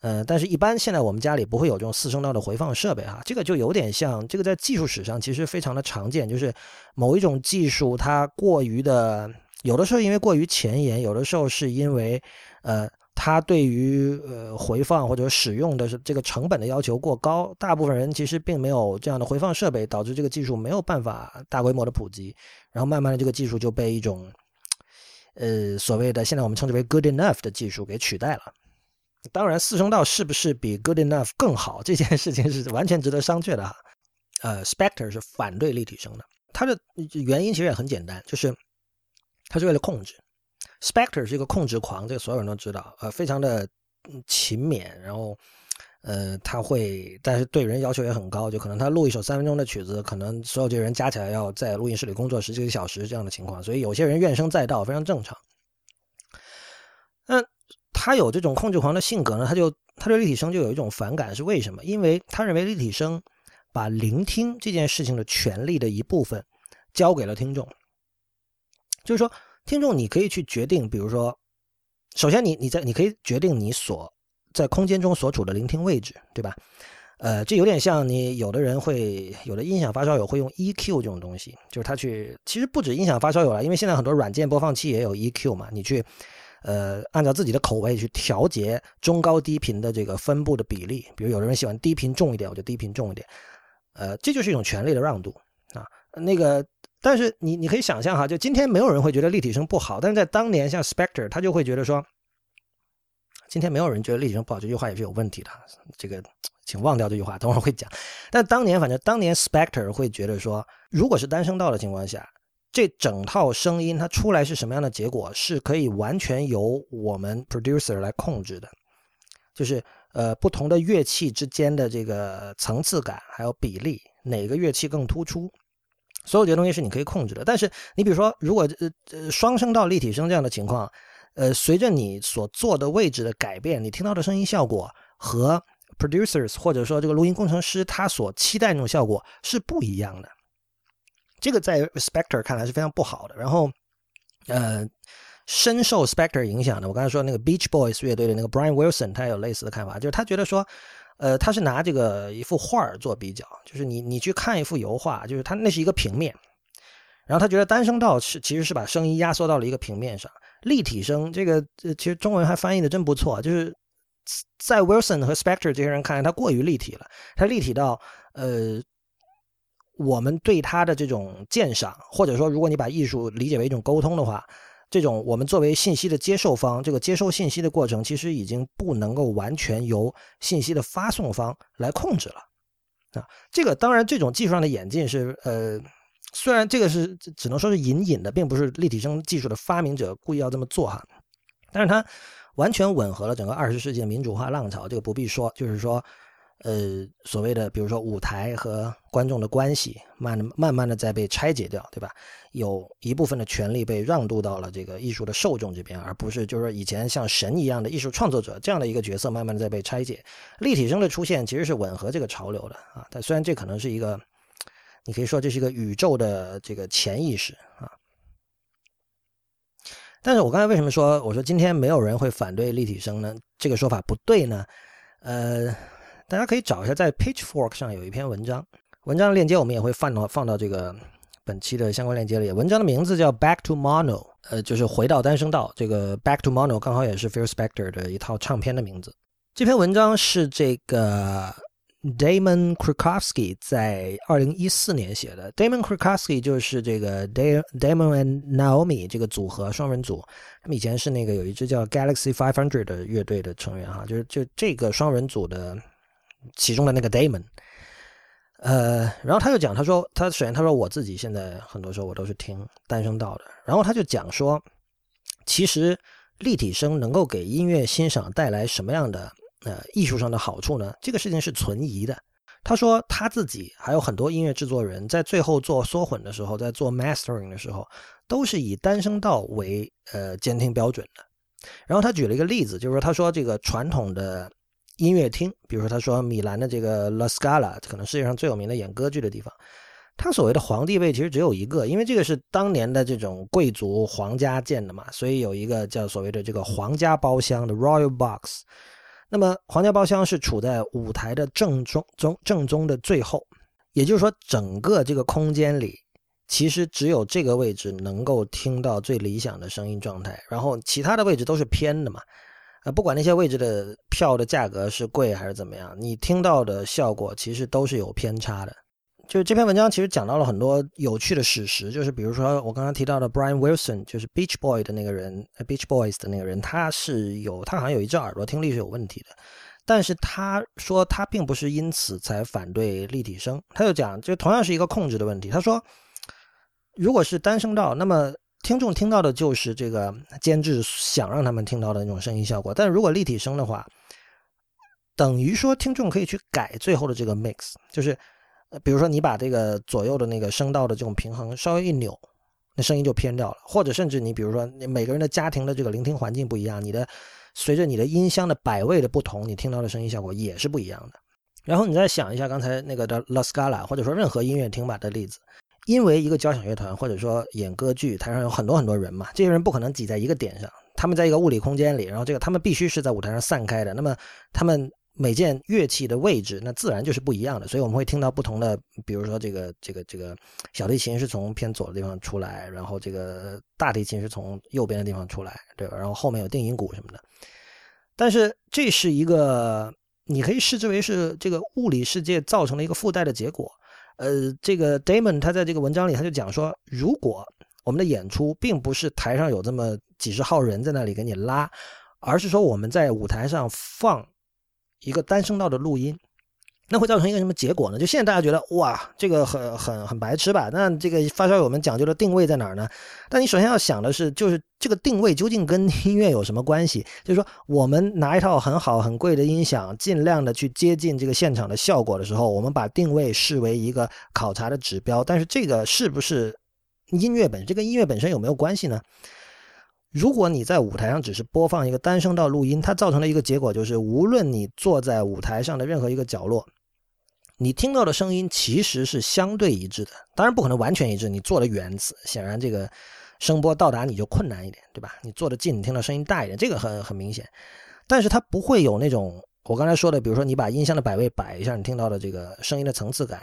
呃，但是，一般现在我们家里不会有这种四声道的回放设备哈，这个就有点像这个在技术史上其实非常的常见，就是某一种技术它过于的，有的时候因为过于前沿，有的时候是因为呃它对于呃回放或者使用的是这个成本的要求过高，大部分人其实并没有这样的回放设备，导致这个技术没有办法大规模的普及，然后慢慢的这个技术就被一种呃所谓的现在我们称之为 good enough 的技术给取代了。当然，四声道是不是比 Good Enough 更好？这件事情是完全值得商榷的哈。呃，Spector 是反对立体声的，它的原因其实也很简单，就是它是为了控制。Spector 是一个控制狂，这个所有人都知道，呃，非常的勤勉，然后呃，他会，但是对人要求也很高，就可能他录一首三分钟的曲子，可能所有这些人加起来要在录音室里工作十几个小时这样的情况，所以有些人怨声载道，非常正常。那。他有这种控制狂的性格呢，他就他对立体声就有一种反感，是为什么？因为他认为立体声把聆听这件事情的权利的一部分交给了听众，就是说，听众你可以去决定，比如说，首先你你在你可以决定你所在空间中所处的聆听位置，对吧？呃，这有点像你有的人会有的音响发烧友会用 EQ 这种东西，就是他去其实不止音响发烧友了，因为现在很多软件播放器也有 EQ 嘛，你去。呃，按照自己的口味去调节中高低频的这个分布的比例，比如有的人喜欢低频重一点，我就低频重一点。呃，这就是一种权力的让渡啊。那个，但是你你可以想象哈，就今天没有人会觉得立体声不好，但是在当年，像 Spector 他就会觉得说，今天没有人觉得立体声不好，这句话也是有问题的。这个，请忘掉这句话，等会儿会讲。但当年，反正当年 Spector 会觉得说，如果是单声道的情况下。这整套声音它出来是什么样的结果，是可以完全由我们 producer 来控制的，就是呃不同的乐器之间的这个层次感还有比例，哪个乐器更突出，所有这些东西是你可以控制的。但是你比如说，如果呃呃双声道立体声这样的情况，呃随着你所坐的位置的改变，你听到的声音效果和 producers 或者说这个录音工程师他所期待那种效果是不一样的。这个在 Spector 看来是非常不好的。然后，呃，深受 Spector 影响的，我刚才说那个 Beach Boys 乐队的那个 Brian Wilson，他有类似的看法，就是他觉得说，呃，他是拿这个一幅画做比较，就是你你去看一幅油画，就是它那是一个平面，然后他觉得单声道是其实是把声音压缩到了一个平面上，立体声这个其实中文还翻译的真不错，就是在 Wilson 和 Spector 这些人看来，它过于立体了，它立体到呃。我们对他的这种鉴赏，或者说，如果你把艺术理解为一种沟通的话，这种我们作为信息的接受方，这个接收信息的过程，其实已经不能够完全由信息的发送方来控制了。啊，这个当然，这种技术上的演进是，呃，虽然这个是只能说是隐隐的，并不是立体声技术的发明者故意要这么做哈，但是它完全吻合了整个二十世纪的民主化浪潮，这个不必说，就是说。呃，所谓的比如说舞台和观众的关系，慢慢慢的在被拆解掉，对吧？有一部分的权利被让渡到了这个艺术的受众这边，而不是就是说以前像神一样的艺术创作者这样的一个角色，慢慢的在被拆解。立体声的出现其实是吻合这个潮流的啊，但虽然这可能是一个，你可以说这是一个宇宙的这个潜意识啊。但是我刚才为什么说我说今天没有人会反对立体声呢？这个说法不对呢？呃。大家可以找一下，在 Pitchfork 上有一篇文章，文章的链接我们也会放到放到这个本期的相关链接里。文章的名字叫《Back to Mono》，呃，就是回到单声道。这个《Back to Mono》刚好也是 Phil Spector 的一套唱片的名字。这篇文章是这个 Damon Krukowski 在二零一四年写的。Damon Krukowski 就是这个 Damon and Naomi 这个组合双人组，他们以前是那个有一支叫 Galaxy Five Hundred 的乐队的成员哈，就是就这个双人组的其中的那个 Damon。呃，然后他就讲，他说他首先他说我自己现在很多时候我都是听单声道的，然后他就讲说，其实立体声能够给音乐欣赏带来什么样的呃艺术上的好处呢？这个事情是存疑的。他说他自己还有很多音乐制作人在最后做缩混的时候，在做 mastering 的时候，都是以单声道为呃监听标准的。然后他举了一个例子，就是说他说这个传统的。音乐厅，比如说他说米兰的这个 La Scala，可能世界上最有名的演歌剧的地方。他所谓的皇帝位其实只有一个，因为这个是当年的这种贵族皇家建的嘛，所以有一个叫所谓的这个皇家包厢的 Royal Box。那么皇家包厢是处在舞台的正中中正中的最后，也就是说整个这个空间里，其实只有这个位置能够听到最理想的声音状态，然后其他的位置都是偏的嘛。啊，不管那些位置的票的价格是贵还是怎么样，你听到的效果其实都是有偏差的。就是这篇文章其实讲到了很多有趣的史实，就是比如说我刚刚提到的 Brian Wilson，就是 Beach Boy 的那个人，Beach Boys 的那个人，他是有他好像有一只耳朵听力是有问题的，但是他说他并不是因此才反对立体声，他就讲就同样是一个控制的问题，他说如果是单声道，那么。听众听到的就是这个监制想让他们听到的那种声音效果，但是如果立体声的话，等于说听众可以去改最后的这个 mix，就是比如说你把这个左右的那个声道的这种平衡稍微一扭，那声音就偏掉了，或者甚至你比如说每个人的家庭的这个聆听环境不一样，你的随着你的音箱的摆位的不同，你听到的声音效果也是不一样的。然后你再想一下刚才那个的 La Scala，或者说任何音乐厅吧的例子。因为一个交响乐团或者说演歌剧，台上有很多很多人嘛，这些人不可能挤在一个点上，他们在一个物理空间里，然后这个他们必须是在舞台上散开的。那么他们每件乐器的位置，那自然就是不一样的。所以我们会听到不同的，比如说这个这个这个小提琴是从偏左的地方出来，然后这个大提琴是从右边的地方出来，对吧？然后后面有定音鼓什么的。但是这是一个，你可以视之为是这个物理世界造成了一个附带的结果。呃，这个 Damon 他在这个文章里他就讲说，如果我们的演出并不是台上有这么几十号人在那里给你拉，而是说我们在舞台上放一个单声道的录音。那会造成一个什么结果呢？就现在大家觉得哇，这个很很很白痴吧？那这个发烧友们讲究的定位在哪儿呢？但你首先要想的是，就是这个定位究竟跟音乐有什么关系？就是说，我们拿一套很好很贵的音响，尽量的去接近这个现场的效果的时候，我们把定位视为一个考察的指标。但是这个是不是音乐本身？这跟音乐本身有没有关系呢？如果你在舞台上只是播放一个单声道录音，它造成的一个结果就是，无论你坐在舞台上的任何一个角落。你听到的声音其实是相对一致的，当然不可能完全一致。你坐的远，显然这个声波到达你就困难一点，对吧？你坐的近，你听到声音大一点，这个很很明显。但是它不会有那种我刚才说的，比如说你把音箱的摆位摆一下，你听到的这个声音的层次感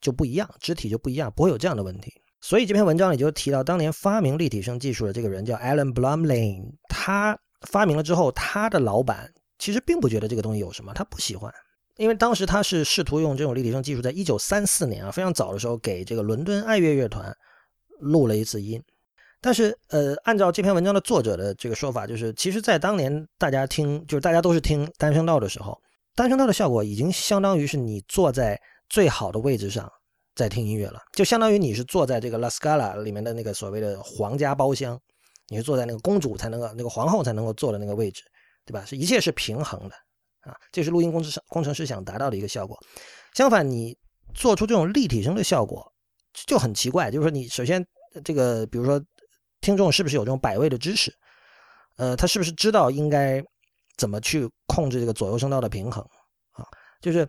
就不一样，肢体就不一样，不会有这样的问题。所以这篇文章里就提到，当年发明立体声技术的这个人叫 Alan Blumlein，他发明了之后，他的老板其实并不觉得这个东西有什么，他不喜欢。因为当时他是试图用这种立体声技术，在一九三四年啊，非常早的时候，给这个伦敦爱乐乐团录了一次音。但是，呃，按照这篇文章的作者的这个说法，就是其实，在当年大家听，就是大家都是听单声道的时候，单声道的效果已经相当于是你坐在最好的位置上在听音乐了，就相当于你是坐在这个 La Scala 里面的那个所谓的皇家包厢，你是坐在那个公主才能够、那个皇后才能够坐的那个位置，对吧？是一切是平衡的。啊，这是录音工程师工程师想达到的一个效果。相反，你做出这种立体声的效果就很奇怪。就是说，你首先这个，比如说，听众是不是有这种摆位的知识？呃，他是不是知道应该怎么去控制这个左右声道的平衡？啊，就是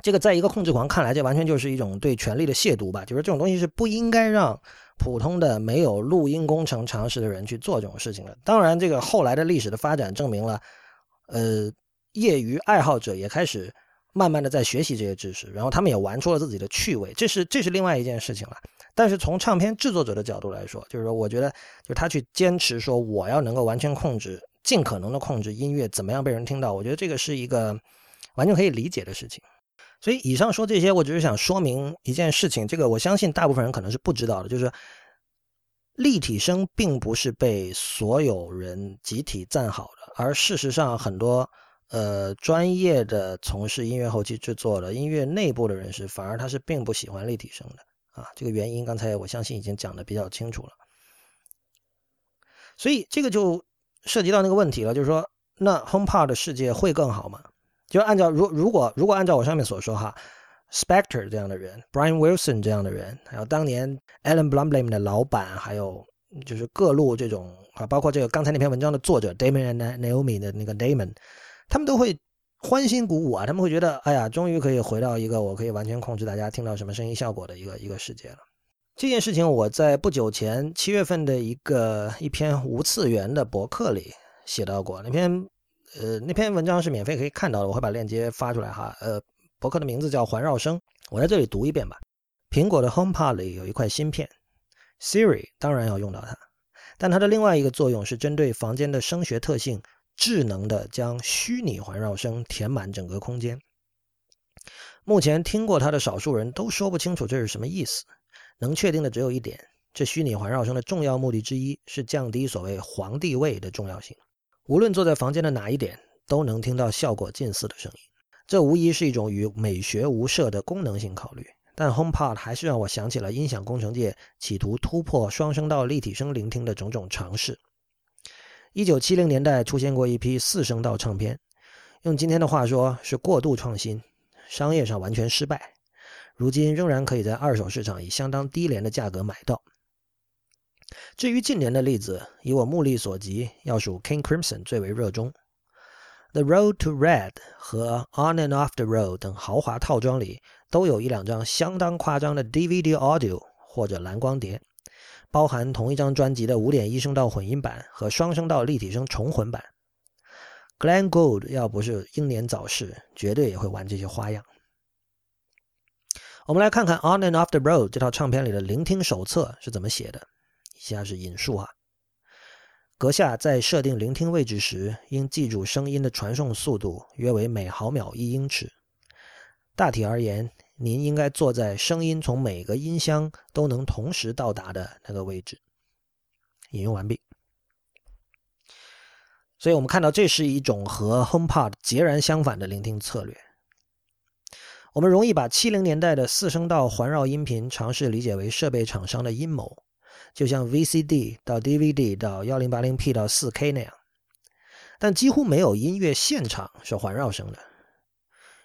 这个，在一个控制狂看来，这完全就是一种对权力的亵渎吧。就是这种东西是不应该让普通的没有录音工程常识的人去做这种事情的。当然，这个后来的历史的发展证明了，呃。业余爱好者也开始慢慢的在学习这些知识，然后他们也玩出了自己的趣味，这是这是另外一件事情了。但是从唱片制作者的角度来说，就是说，我觉得，就是他去坚持说我要能够完全控制，尽可能的控制音乐怎么样被人听到，我觉得这个是一个完全可以理解的事情。所以以上说这些，我只是想说明一件事情，这个我相信大部分人可能是不知道的，就是立体声并不是被所有人集体赞好的，而事实上很多呃专业的从事音乐后期制作的音乐内部的人士，反而他是并不喜欢立体声的。啊，这个原因刚才我相信已经讲的比较清楚了，所以这个就涉及到那个问题了，就是说，那 HomePod 的世界会更好吗？就按照如如果如果按照我上面所说哈，Spector 这样的人，Brian Wilson 这样的人，还有当年 Alan Blumlein 的老板，还有就是各路这种啊，包括这个刚才那篇文章的作者 Damon and Naomi 的那个 Damon，他们都会。欢欣鼓舞啊！他们会觉得，哎呀，终于可以回到一个我可以完全控制大家听到什么声音效果的一个一个世界了。这件事情我在不久前七月份的一个一篇无次元的博客里写到过。那篇呃那篇文章是免费可以看到的，我会把链接发出来哈。呃，博客的名字叫环绕声，我在这里读一遍吧。苹果的 HomePod 里有一块芯片，Siri 当然要用到它，但它的另外一个作用是针对房间的声学特性。智能的将虚拟环绕声填满整个空间。目前听过它的少数人都说不清楚这是什么意思。能确定的只有一点：这虚拟环绕声的重要目的之一是降低所谓“皇帝位”的重要性。无论坐在房间的哪一点，都能听到效果近似的声音。这无疑是一种与美学无涉的功能性考虑。但 HomePod 还是让我想起了音响工程界企图突破双声道立体声聆听的种种尝试。一九七零年代出现过一批四声道唱片，用今天的话说是过度创新，商业上完全失败。如今仍然可以在二手市场以相当低廉的价格买到。至于近年的例子，以我目力所及，要数 King Crimson 最为热衷。The Road to Red 和 On and Off the Road 等豪华套装里都有一两张相当夸张的 DVD Audio 或者蓝光碟。包含同一张专辑的五点一声道混音版和双声道立体声重混版。Glenn Gould 要不是英年早逝，绝对也会玩这些花样。我们来看看《On and Off the Road》这套唱片里的聆听手册是怎么写的。以下是引述啊：阁下在设定聆听位置时，应记住声音的传送速度约为每毫秒一英尺。大体而言。您应该坐在声音从每个音箱都能同时到达的那个位置。引用完毕。所以我们看到，这是一种和 HomePod 截然相反的聆听策略。我们容易把七零年代的四声道环绕音频尝试理解为设备厂商的阴谋，就像 VCD 到 DVD 到 1080P 到 4K 那样。但几乎没有音乐现场是环绕声的。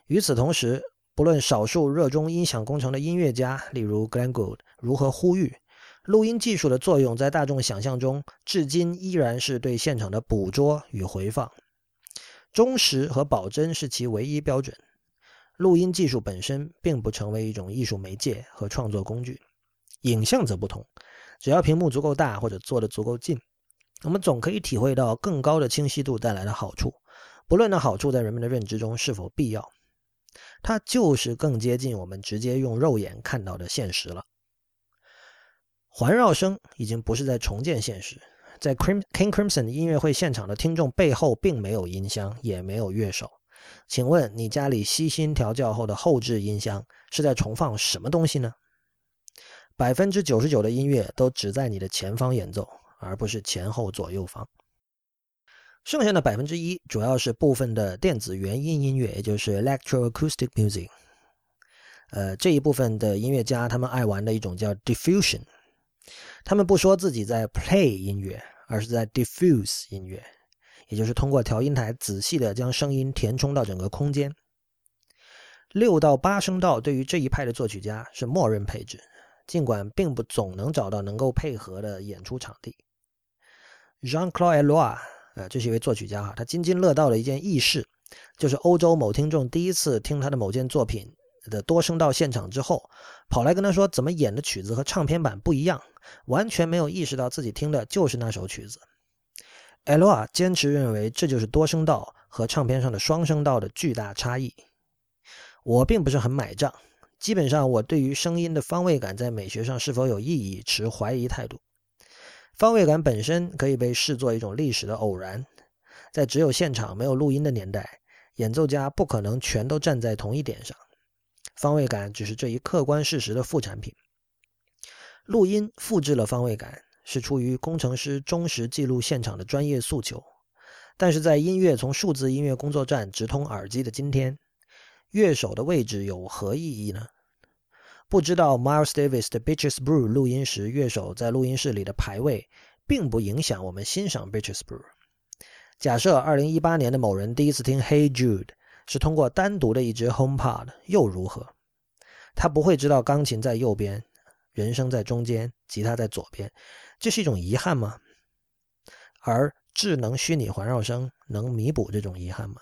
与此同时，不论少数热衷音响工程的音乐家，例如 Glenn Gould，如何呼吁，录音技术的作用在大众想象中，至今依然是对现场的捕捉与回放。忠实和保真是其唯一标准。录音技术本身并不成为一种艺术媒介和创作工具。影像则不同，只要屏幕足够大或者坐得足够近，我们总可以体会到更高的清晰度带来的好处。不论那好处在人们的认知中是否必要。它就是更接近我们直接用肉眼看到的现实了。环绕声已经不是在重建现实，在 King Crimson 音乐会现场的听众背后并没有音箱，也没有乐手。请问你家里悉心调教后的后置音箱是在重放什么东西呢？百分之九十九的音乐都只在你的前方演奏，而不是前后左右方。剩下的百分之一主要是部分的电子原音音乐，也就是 electroacoustic music。呃，这一部分的音乐家他们爱玩的一种叫 diffusion。他们不说自己在 play 音乐，而是在 diffuse 音乐，也就是通过调音台仔细的将声音填充到整个空间。六到八声道对于这一派的作曲家是默认配置，尽管并不总能找到能够配合的演出场地。Jean-Claude l o i 呃，这是一位作曲家哈，他津津乐道的一件轶事，就是欧洲某听众第一次听他的某件作品的多声道现场之后，跑来跟他说怎么演的曲子和唱片版不一样，完全没有意识到自己听的就是那首曲子。艾罗尔坚持认为这就是多声道和唱片上的双声道的巨大差异。我并不是很买账，基本上我对于声音的方位感在美学上是否有意义持怀疑态度。方位感本身可以被视作一种历史的偶然，在只有现场没有录音的年代，演奏家不可能全都站在同一点上，方位感只是这一客观事实的副产品。录音复制了方位感，是出于工程师忠实记录现场的专业诉求。但是在音乐从数字音乐工作站直通耳机的今天，乐手的位置有何意义呢？不知道 Miles Davis 的 Bitches Brew 录音时，乐手在录音室里的排位，并不影响我们欣赏 Bitches Brew。假设2018年的某人第一次听 Hey Jude 是通过单独的一支 HomePod，又如何？他不会知道钢琴在右边。人声在中间，吉他在左边，这是一种遗憾吗？而智能虚拟环绕声能弥补这种遗憾吗？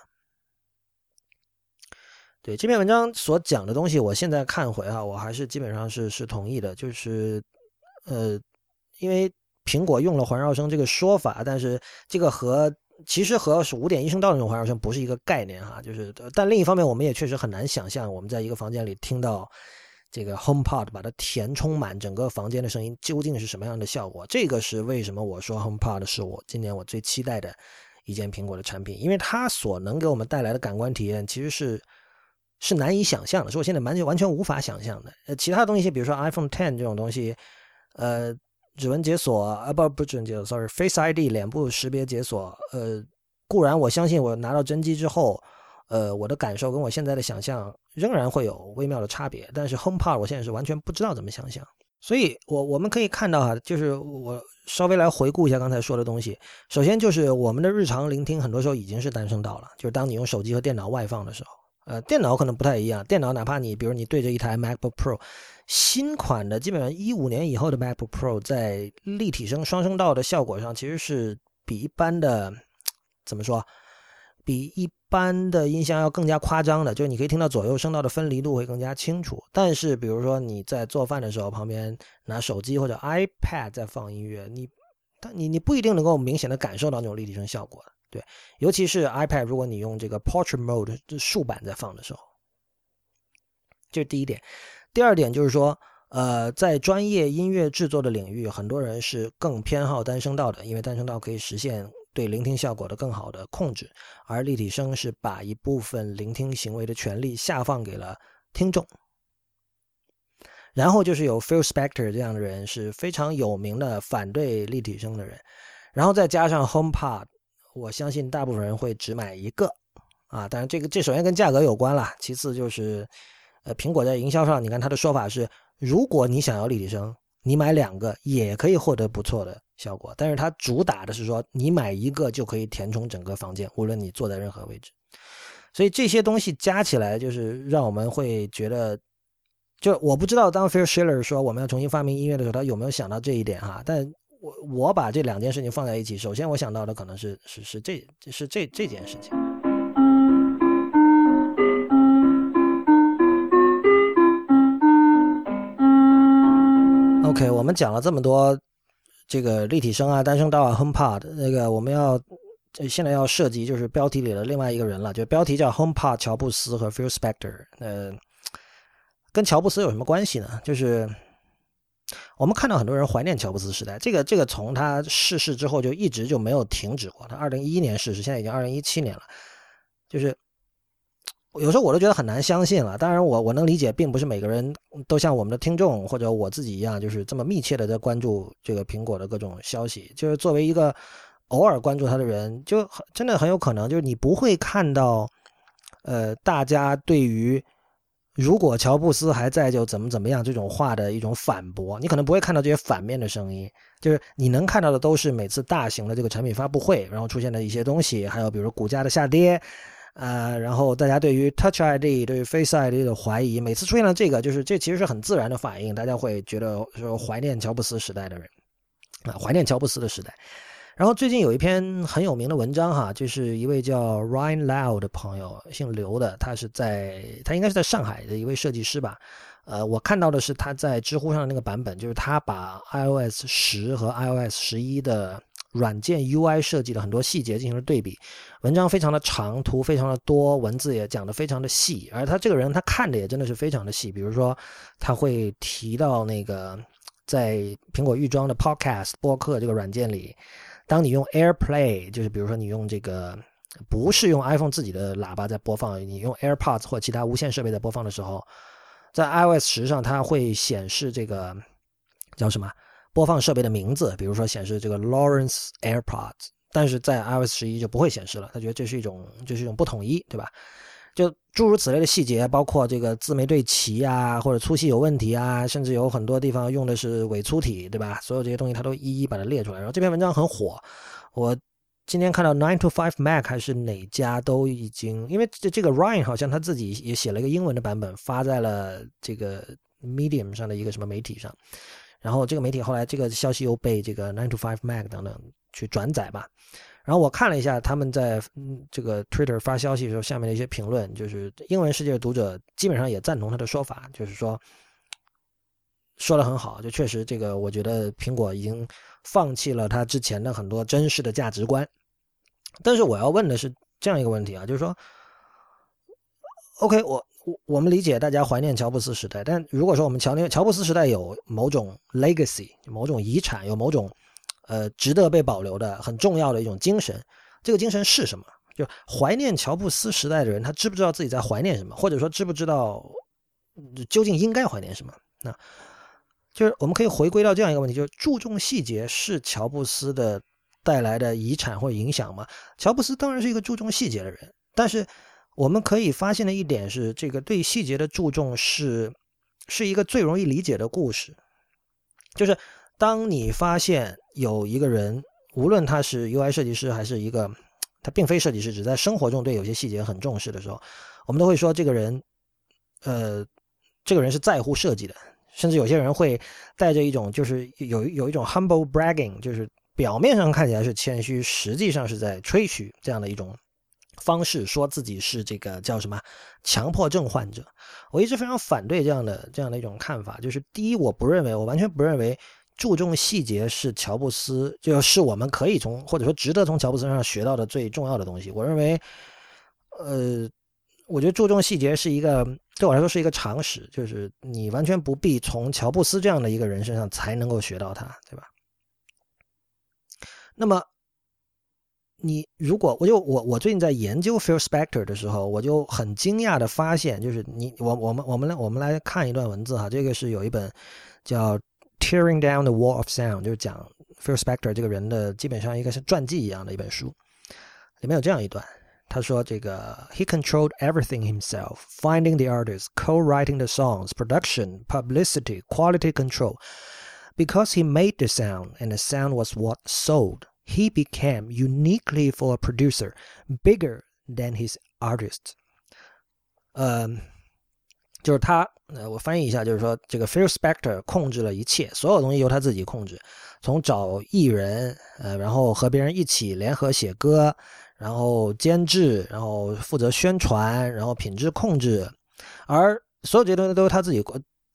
对这篇文章所讲的东西，我现在看回啊，我还是基本上是是同意的。就是，呃，因为苹果用了环绕声这个说法，但是这个和其实和五点一声道那种环绕声不是一个概念哈。就是，但另一方面，我们也确实很难想象我们在一个房间里听到。这个 HomePod 把它填充满整个房间的声音，究竟是什么样的效果？这个是为什么我说 HomePod 是我今年我最期待的一件苹果的产品，因为它所能给我们带来的感官体验其实是是难以想象的，是我现在完全完全无法想象的。呃，其他东西，比如说 iPhone Ten 这种东西，呃，指纹解锁啊，不不指纹解锁，sorry，Face ID 脸部识别解锁，呃，固然我相信我拿到真机之后。呃，我的感受跟我现在的想象仍然会有微妙的差别，但是 HomePod 我现在是完全不知道怎么想象，所以我我们可以看到哈，就是我稍微来回顾一下刚才说的东西。首先就是我们的日常聆听很多时候已经是单声道了，就是当你用手机和电脑外放的时候，呃，电脑可能不太一样，电脑哪怕你比如你对着一台 MacBook Pro，新款的基本上一五年以后的 MacBook Pro 在立体声双声道的效果上其实是比一般的怎么说？比一般的音箱要更加夸张的，就是你可以听到左右声道的分离度会更加清楚。但是，比如说你在做饭的时候，旁边拿手机或者 iPad 在放音乐，你，但你你不一定能够明显的感受到那种立体声效果。对，尤其是 iPad，如果你用这个 Portrait Mode 竖版在放的时候，这是第一点。第二点就是说，呃，在专业音乐制作的领域，很多人是更偏好单声道的，因为单声道可以实现。对聆听效果的更好的控制，而立体声是把一部分聆听行为的权利下放给了听众。然后就是有 Phil Spector 这样的人是非常有名的反对立体声的人，然后再加上 HomePod，我相信大部分人会只买一个啊。当然这个这首先跟价格有关了，其次就是呃苹果在营销上，你看他的说法是，如果你想要立体声，你买两个也可以获得不错的。效果，但是它主打的是说，你买一个就可以填充整个房间，无论你坐在任何位置。所以这些东西加起来，就是让我们会觉得，就我不知道当 Phil Schiller 说我们要重新发明音乐的时候，他有没有想到这一点哈？但我我把这两件事情放在一起，首先我想到的可能是是是这是这这件事情。OK，我们讲了这么多。这个立体声啊，单声道啊，HomePod 那个我们要现在要涉及就是标题里的另外一个人了，就标题叫 HomePod 乔布斯和 Phil Spector。呃，跟乔布斯有什么关系呢？就是我们看到很多人怀念乔布斯时代，这个这个从他逝世之后就一直就没有停止过。他二零一一年逝世，现在已经二零一七年了，就是。有时候我都觉得很难相信了。当然，我我能理解，并不是每个人都像我们的听众或者我自己一样，就是这么密切的在关注这个苹果的各种消息。就是作为一个偶尔关注他的人，就真的很有可能，就是你不会看到，呃，大家对于如果乔布斯还在就怎么怎么样这种话的一种反驳。你可能不会看到这些反面的声音，就是你能看到的都是每次大型的这个产品发布会，然后出现的一些东西，还有比如股价的下跌。呃，然后大家对于 Touch ID、对于 Face ID 的怀疑，每次出现了这个，就是这其实是很自然的反应，大家会觉得说怀念乔布斯时代的人啊，怀念乔布斯的时代。然后最近有一篇很有名的文章哈，就是一位叫 Ryan Lau 的朋友，姓刘的，他是在他应该是在上海的一位设计师吧，呃，我看到的是他在知乎上的那个版本，就是他把 iOS 十和 iOS 十一的软件 UI 设计的很多细节进行了对比。文章非常的长，图非常的多，文字也讲的非常的细。而他这个人，他看的也真的是非常的细。比如说，他会提到那个在苹果预装的 Podcast 播客这个软件里，当你用 AirPlay，就是比如说你用这个不是用 iPhone 自己的喇叭在播放，你用 AirPods 或其他无线设备在播放的时候。在 iOS 十上，它会显示这个叫什么播放设备的名字，比如说显示这个 Lawrence AirPods，但是在 iOS 十一就不会显示了。他觉得这是一种，这是一种不统一，对吧？就诸如此类的细节，包括这个字没对齐啊，或者粗细有问题啊，甚至有很多地方用的是伪粗体，对吧？所有这些东西他都一一把它列出来。然后这篇文章很火，我。今天看到 Nine to Five Mac 还是哪家都已经，因为这这个 Ryan 好像他自己也写了一个英文的版本，发在了这个 Medium 上的一个什么媒体上，然后这个媒体后来这个消息又被这个 Nine to Five Mac 等等去转载吧。然后我看了一下他们在这个 Twitter 发消息的时候下面的一些评论，就是英文世界的读者基本上也赞同他的说法，就是说说的很好，就确实这个我觉得苹果已经。放弃了他之前的很多真实的价值观，但是我要问的是这样一个问题啊，就是说，OK，我我我们理解大家怀念乔布斯时代，但如果说我们乔乔布斯时代有某种 legacy，某种遗产，有某种呃值得被保留的很重要的一种精神，这个精神是什么？就怀念乔布斯时代的人，他知不知道自己在怀念什么，或者说知不知道究竟应该怀念什么？那？就是我们可以回归到这样一个问题，就是注重细节是乔布斯的带来的遗产或影响吗？乔布斯当然是一个注重细节的人，但是我们可以发现的一点是，这个对细节的注重是是一个最容易理解的故事。就是当你发现有一个人，无论他是 UI 设计师还是一个他并非设计师，只在生活中对有些细节很重视的时候，我们都会说这个人，呃，这个人是在乎设计的。甚至有些人会带着一种，就是有有一种 humble bragging，就是表面上看起来是谦虚，实际上是在吹嘘这样的一种方式，说自己是这个叫什么强迫症患者。我一直非常反对这样的这样的一种看法。就是第一，我不认为，我完全不认为注重细节是乔布斯，就是我们可以从或者说值得从乔布斯身上学到的最重要的东西。我认为，呃。我觉得注重细节是一个对我来说是一个常识，就是你完全不必从乔布斯这样的一个人身上才能够学到它，对吧？那么，你如果我就我我最近在研究 Phil Spector 的时候，我就很惊讶的发现，就是你我我们我们来我们来看一段文字哈，这个是有一本叫《Tearing Down the Wall of Sound》，就是讲 Phil Spector 这个人的基本上一个是传记一样的一本书，里面有这样一段。他说：“这个 he controlled everything himself, finding the artists, co-writing the songs, production, publicity, quality control. Because he made the sound, and the sound was what sold, he became uniquely for a producer bigger than his artists. 呃， 就是他，呃，我翻译一下，就是说，这个 Phil Spector 控制了一切，所有东西由他自己控制，从找艺人，呃，然后和别人一起联合写歌，然后监制，然后负责宣传，然后品质控制，而所有这些东西都是他自己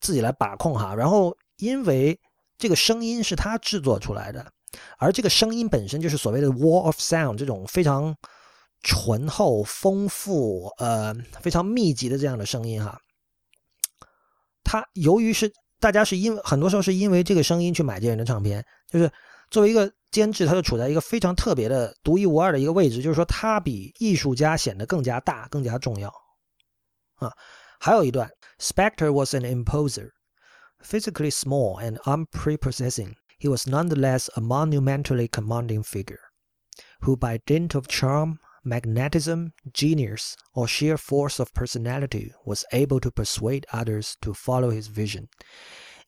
自己来把控哈。然后因为这个声音是他制作出来的，而这个声音本身就是所谓的 wall of sound 这种非常醇厚、丰富、呃非常密集的这样的声音哈。他由于是大家是因为很多时候是因为这个声音去买这人的唱片，就是作为一个。监制他就处在一个非常特别的、独一无二的一个位置，就是说他比艺术家显得更加大、更加重要啊。还有一段，Spector was an imposer, physically small and unprepossessing. He was nonetheless a monumentally commanding figure, who by dint of charm, magnetism, genius, or sheer force of personality was able to persuade others to follow his vision,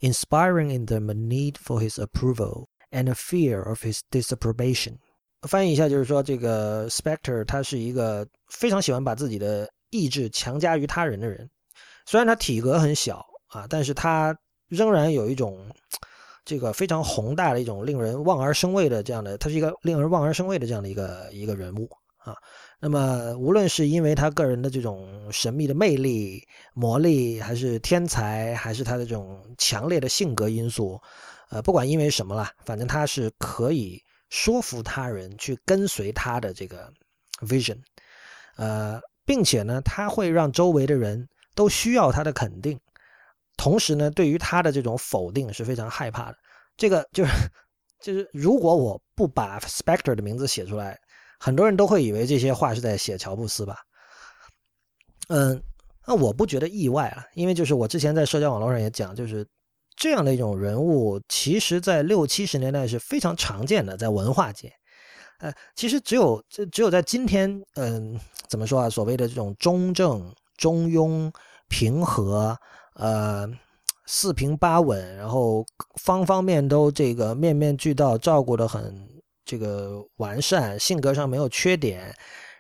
inspiring in them a need for his approval And a fear of his disapprobation。翻译一下就是说，这个 Spectre 他是一个非常喜欢把自己的意志强加于他人的人。虽然他体格很小啊，但是他仍然有一种这个非常宏大的一种令人望而生畏的这样的，他是一个令人望而生畏的这样的一个一个人物啊。那么，无论是因为他个人的这种神秘的魅力、魔力，还是天才，还是他的这种强烈的性格因素，呃，不管因为什么啦，反正他是可以说服他人去跟随他的这个 vision，呃，并且呢，他会让周围的人都需要他的肯定，同时呢，对于他的这种否定是非常害怕的。这个就是就是，如果我不把 Spectre 的名字写出来。很多人都会以为这些话是在写乔布斯吧？嗯，那我不觉得意外啊，因为就是我之前在社交网络上也讲，就是这样的一种人物，其实在六七十年代是非常常见的，在文化界。呃，其实只有这只有在今天，嗯，怎么说啊？所谓的这种中正、中庸、平和，呃，四平八稳，然后方方面都这个面面俱到，照顾的很。这个完善，性格上没有缺点，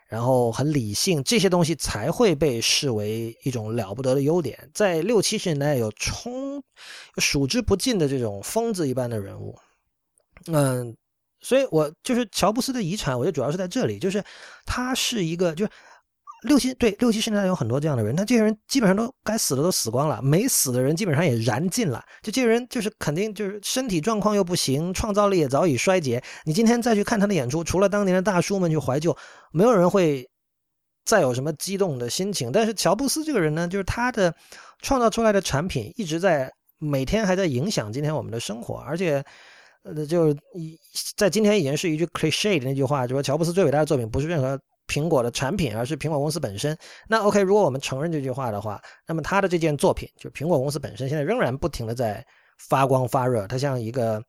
然后很理性，这些东西才会被视为一种了不得的优点。在六七十年代，有充数之不尽的这种疯子一般的人物，嗯，所以我就是乔布斯的遗产，我觉得主要是在这里，就是他是一个就是。六七对六七十年代有很多这样的人，那这些人基本上都该死的都死光了，没死的人基本上也燃尽了。就这些人就是肯定就是身体状况又不行，创造力也早已衰竭。你今天再去看他的演出，除了当年的大叔们去怀旧，没有人会再有什么激动的心情。但是乔布斯这个人呢，就是他的创造出来的产品一直在每天还在影响今天我们的生活，而且呃，就是在今天已经是一句 cliche 的那句话，就说乔布斯最伟大的作品不是任何。苹果的产品，而是苹果公司本身。那 OK，如果我们承认这句话的话，那么他的这件作品，就苹果公司本身，现在仍然不停的在发光发热，它像一个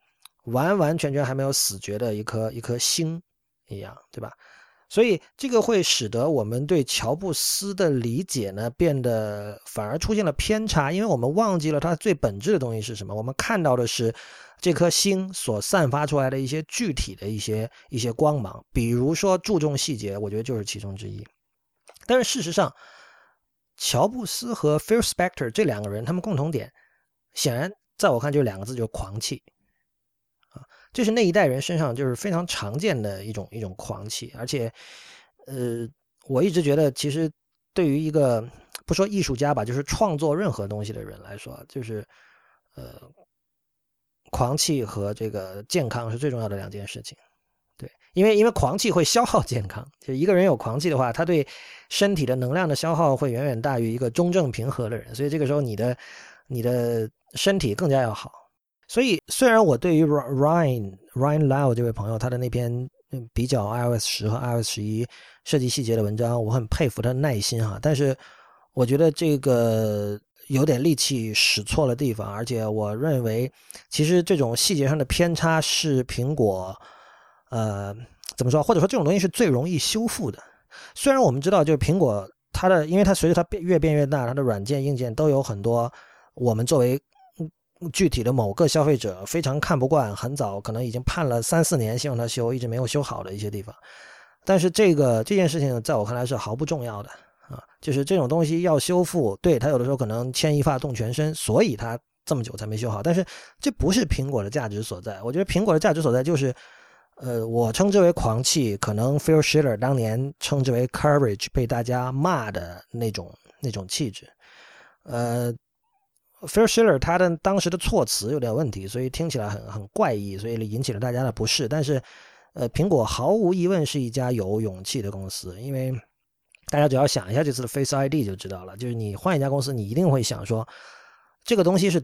完完全全还没有死绝的一颗一颗星一样，对吧？所以这个会使得我们对乔布斯的理解呢，变得反而出现了偏差，因为我们忘记了他最本质的东西是什么。我们看到的是这颗星所散发出来的一些具体的一些一些光芒，比如说注重细节，我觉得就是其中之一。但是事实上，乔布斯和 Phil Spector 这两个人，他们共同点，显然在我看就是两个字，就是狂气啊。这是那一代人身上就是非常常见的一种一种狂气，而且，呃，我一直觉得，其实对于一个不说艺术家吧，就是创作任何东西的人来说，就是呃，狂气和这个健康是最重要的两件事情。对，因为因为狂气会消耗健康，就一个人有狂气的话，他对身体的能量的消耗会远远大于一个中正平和的人，所以这个时候你的你的身体更加要好。所以，虽然我对于 Ryan Ryan Lau 这位朋友他的那篇比较 iOS 十和 iOS 十一设计细节的文章，我很佩服他的耐心哈。但是，我觉得这个有点力气使错了地方，而且我认为，其实这种细节上的偏差是苹果，呃，怎么说？或者说这种东西是最容易修复的。虽然我们知道，就是苹果它的，因为它随着它变越变越大，它的软件硬件都有很多我们作为。具体的某个消费者非常看不惯，很早可能已经判了三四年，希望它修，一直没有修好的一些地方。但是这个这件事情在我看来是毫不重要的啊，就是这种东西要修复，对他有的时候可能牵一发动全身，所以他这么久才没修好。但是这不是苹果的价值所在。我觉得苹果的价值所在就是，呃，我称之为狂气，可能 Phil Schiller 当年称之为 courage，被大家骂的那种那种气质，呃。Phil Schiller 他的当时的措辞有点问题，所以听起来很很怪异，所以引起了大家的不适。但是，呃，苹果毫无疑问是一家有勇气的公司，因为大家只要想一下这次的 Face ID 就知道了。就是你换一家公司，你一定会想说，这个东西是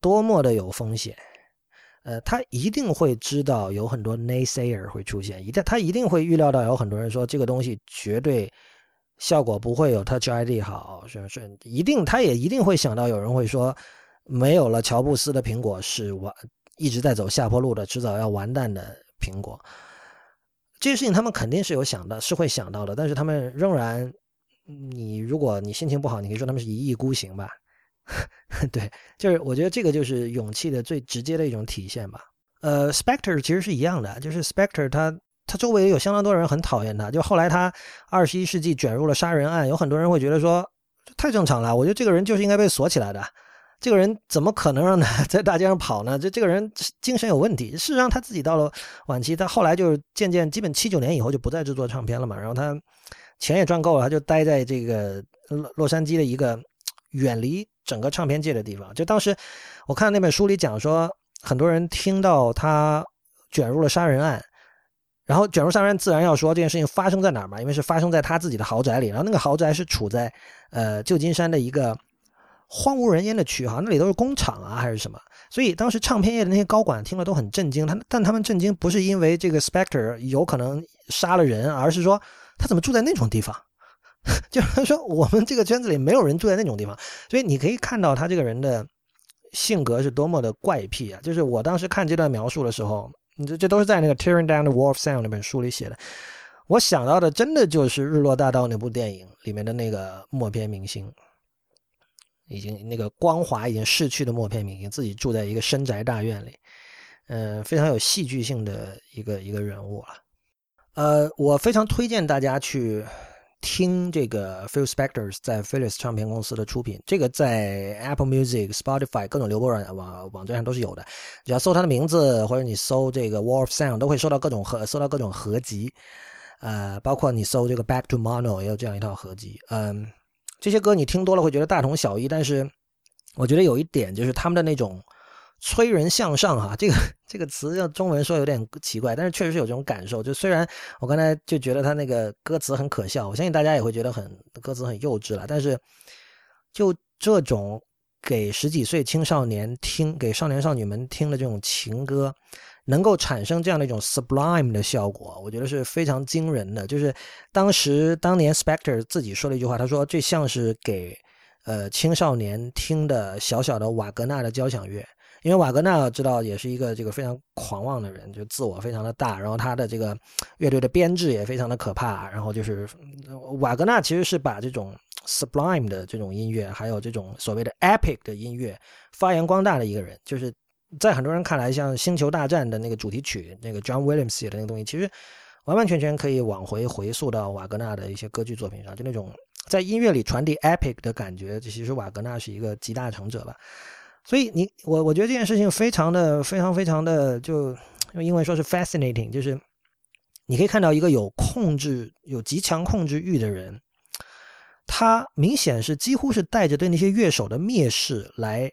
多么的有风险。呃，他一定会知道有很多 naysayer 会出现，一旦他一定会预料到有很多人说这个东西绝对。效果不会有 Touch ID 好，是是一定，他也一定会想到有人会说，没有了乔布斯的苹果是完一直在走下坡路的，迟早要完蛋的苹果。这些事情他们肯定是有想到，是会想到的，但是他们仍然，你如果你心情不好，你可以说他们是一意孤行吧。对，就是我觉得这个就是勇气的最直接的一种体现吧。呃，Spectre 其实是一样的，就是 Spectre 它。他周围有相当多人很讨厌他，就后来他二十一世纪卷入了杀人案，有很多人会觉得说太正常了。我觉得这个人就是应该被锁起来的，这个人怎么可能让他 在大街上跑呢？这这个人精神有问题。事实上，他自己到了晚期，他后来就是渐渐，基本七九年以后就不再制作唱片了嘛。然后他钱也赚够了，他就待在这个洛洛杉矶的一个远离整个唱片界的地方。就当时我看那本书里讲说，很多人听到他卷入了杀人案，然后卷入杀人案，自然要说这件事情发生在哪儿嘛？因为是发生在他自己的豪宅里，然后那个豪宅是处在呃旧金山的一个。荒无人烟的区哈，那里都是工厂啊，还是什么？所以当时唱片业的那些高管听了都很震惊。他但他们震惊不是因为这个 Spector 有可能杀了人，而是说他怎么住在那种地方？就是说我们这个圈子里没有人住在那种地方。所以你可以看到他这个人的性格是多么的怪癖啊！就是我当时看这段描述的时候，这这都是在那个《Tearing Down the Wall of Sound》那本书里写的。我想到的真的就是《日落大道》那部电影里面的那个默片明星。已经那个光华已经逝去的默片明星，自己住在一个深宅大院里，嗯，非常有戏剧性的一个一个人物了。呃，我非常推荐大家去听这个 Phil Spector 在 Philis 唱片公司的出品，这个在 Apple Music、Spotify 各种流播软网网站上都是有的。只要搜他的名字，或者你搜这个 Wall of Sound，都会搜到各种合搜到各种合集。呃，包括你搜这个 Back to Mono 也有这样一套合集。嗯。这些歌你听多了会觉得大同小异，但是我觉得有一点就是他们的那种催人向上哈，这个这个词用中文说有点奇怪，但是确实是有这种感受。就虽然我刚才就觉得他那个歌词很可笑，我相信大家也会觉得很歌词很幼稚了，但是就这种给十几岁青少年听、给少年少女们听的这种情歌。能够产生这样的一种 sublime 的效果，我觉得是非常惊人的。就是当时当年 Spector 自己说了一句话，他说这像是给呃青少年听的小小的瓦格纳的交响乐。因为瓦格纳知道也是一个这个非常狂妄的人，就自我非常的大，然后他的这个乐队的编制也非常的可怕。然后就是瓦格纳其实是把这种 sublime 的这种音乐，还有这种所谓的 epic 的音乐发扬光大的一个人，就是。在很多人看来，像《星球大战》的那个主题曲，那个 John Williams 写的那个东西，其实完完全全可以往回回溯到瓦格纳的一些歌剧作品上，就那种在音乐里传递 epic 的感觉，其实瓦格纳是一个集大成者吧。所以你我我觉得这件事情非常的非常非常的就用英文说是 fascinating，就是你可以看到一个有控制有极强控制欲的人，他明显是几乎是带着对那些乐手的蔑视来。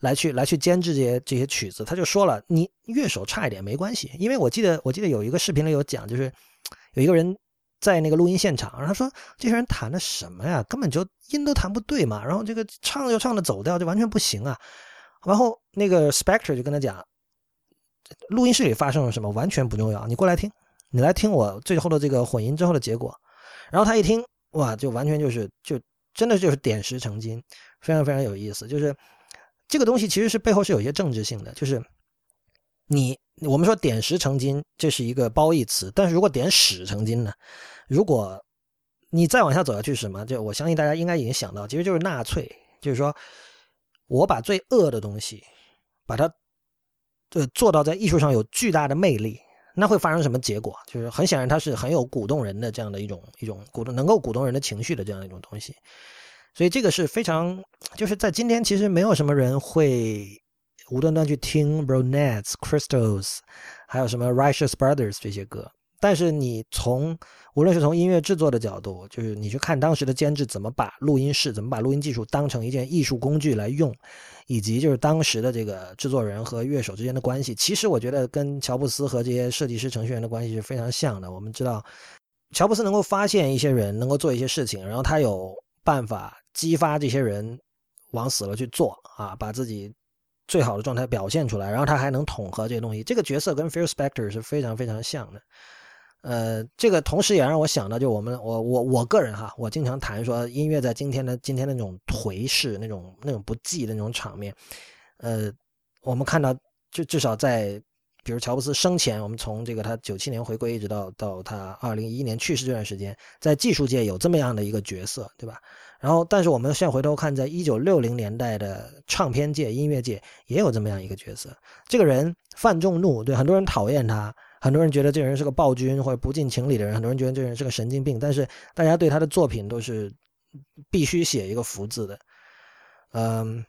来去来去监制这些这些曲子，他就说了，你乐手差一点没关系，因为我记得我记得有一个视频里有讲，就是有一个人在那个录音现场，然后他说这些人弹的什么呀，根本就音都弹不对嘛，然后这个唱又唱的走调，就完全不行啊。然后那个 Spector 就跟他讲，录音室里发生了什么完全不重要，你过来听，你来听我最后的这个混音之后的结果。然后他一听，哇，就完全就是就真的就是点石成金，非常非常有意思，就是。这个东西其实是背后是有一些政治性的，就是你我们说点石成金，这是一个褒义词，但是如果点屎成金呢？如果你再往下走下去是，什么？就我相信大家应该已经想到，其实就是纳粹，就是说我把最恶的东西，把它呃做到在艺术上有巨大的魅力，那会发生什么结果？就是很显然，它是很有鼓动人的这样的一种一种鼓动，能够鼓动人的情绪的这样一种东西。所以这个是非常，就是在今天其实没有什么人会无端端去听 Ronettes、Crystals，还有什么 Righteous Brothers 这些歌。但是你从无论是从音乐制作的角度，就是你去看当时的监制怎么把录音室、怎么把录音技术当成一件艺术工具来用，以及就是当时的这个制作人和乐手之间的关系，其实我觉得跟乔布斯和这些设计师、程序员的关系是非常像的。我们知道，乔布斯能够发现一些人，能够做一些事情，然后他有办法。激发这些人往死了去做啊，把自己最好的状态表现出来，然后他还能统合这些东西。这个角色跟 Phil Spector 是非常非常像的。呃，这个同时也让我想到，就我们我我我个人哈，我经常谈说音乐在今天的今天那种颓势、那种那种不济的那种场面。呃，我们看到就至少在。比如乔布斯生前，我们从这个他九七年回归一直到到他二零一一年去世这段时间，在技术界有这么样的一个角色，对吧？然后，但是我们现在回头看，在一九六零年代的唱片界、音乐界也有这么样一个角色。这个人范仲怒，对很多人讨厌他，很多人觉得这个人是个暴君或者不近情理的人，很多人觉得这个人是个神经病。但是大家对他的作品都是必须写一个福字的。嗯，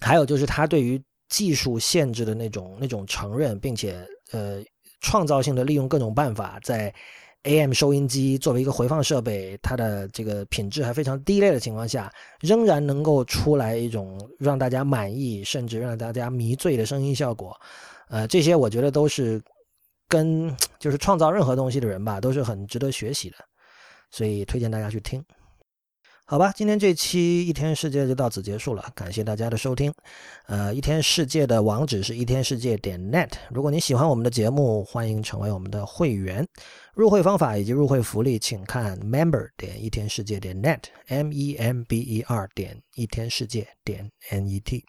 还有就是他对于技术限制的那种那种承认，并且呃创造性的利用各种办法，在 AM 收音机作为一个回放设备，它的这个品质还非常低劣的情况下，仍然能够出来一种让大家满意，甚至让大家迷醉的声音效果。呃，这些我觉得都是跟就是创造任何东西的人吧，都是很值得学习的，所以推荐大家去听。好吧，今天这期一天世界就到此结束了，感谢大家的收听。呃，一天世界的网址是一天世界点 net。如果你喜欢我们的节目，欢迎成为我们的会员。入会方法以及入会福利，请看 member 点一天世界点 net，m e m b e r 点一天世界点 n e t。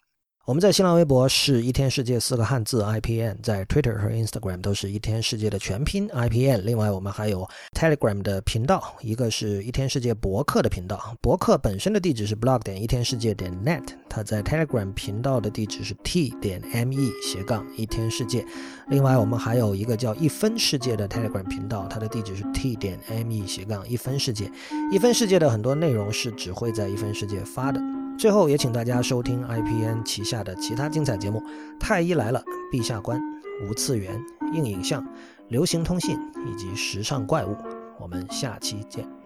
我们在新浪微博是一天世界四个汉字 IPN，在 Twitter 和 Instagram 都是一天世界的全拼 IPN。另外，我们还有 Telegram 的频道，一个是一天世界博客的频道，博客本身的地址是 blog 点一天世界点 net，它在 Telegram 频道的地址是 t 点 me 斜杠一天世界。另外，我们还有一个叫一分世界的 Telegram 频道，它的地址是 t 点 me 斜杠一分世界。一分世界的很多内容是只会在一分世界发的。最后也请大家收听 IPN 旗下的其他精彩节目，《太医来了》、《陛下观》、《无次元》、《硬影像》、《流行通信》以及《时尚怪物》。我们下期见。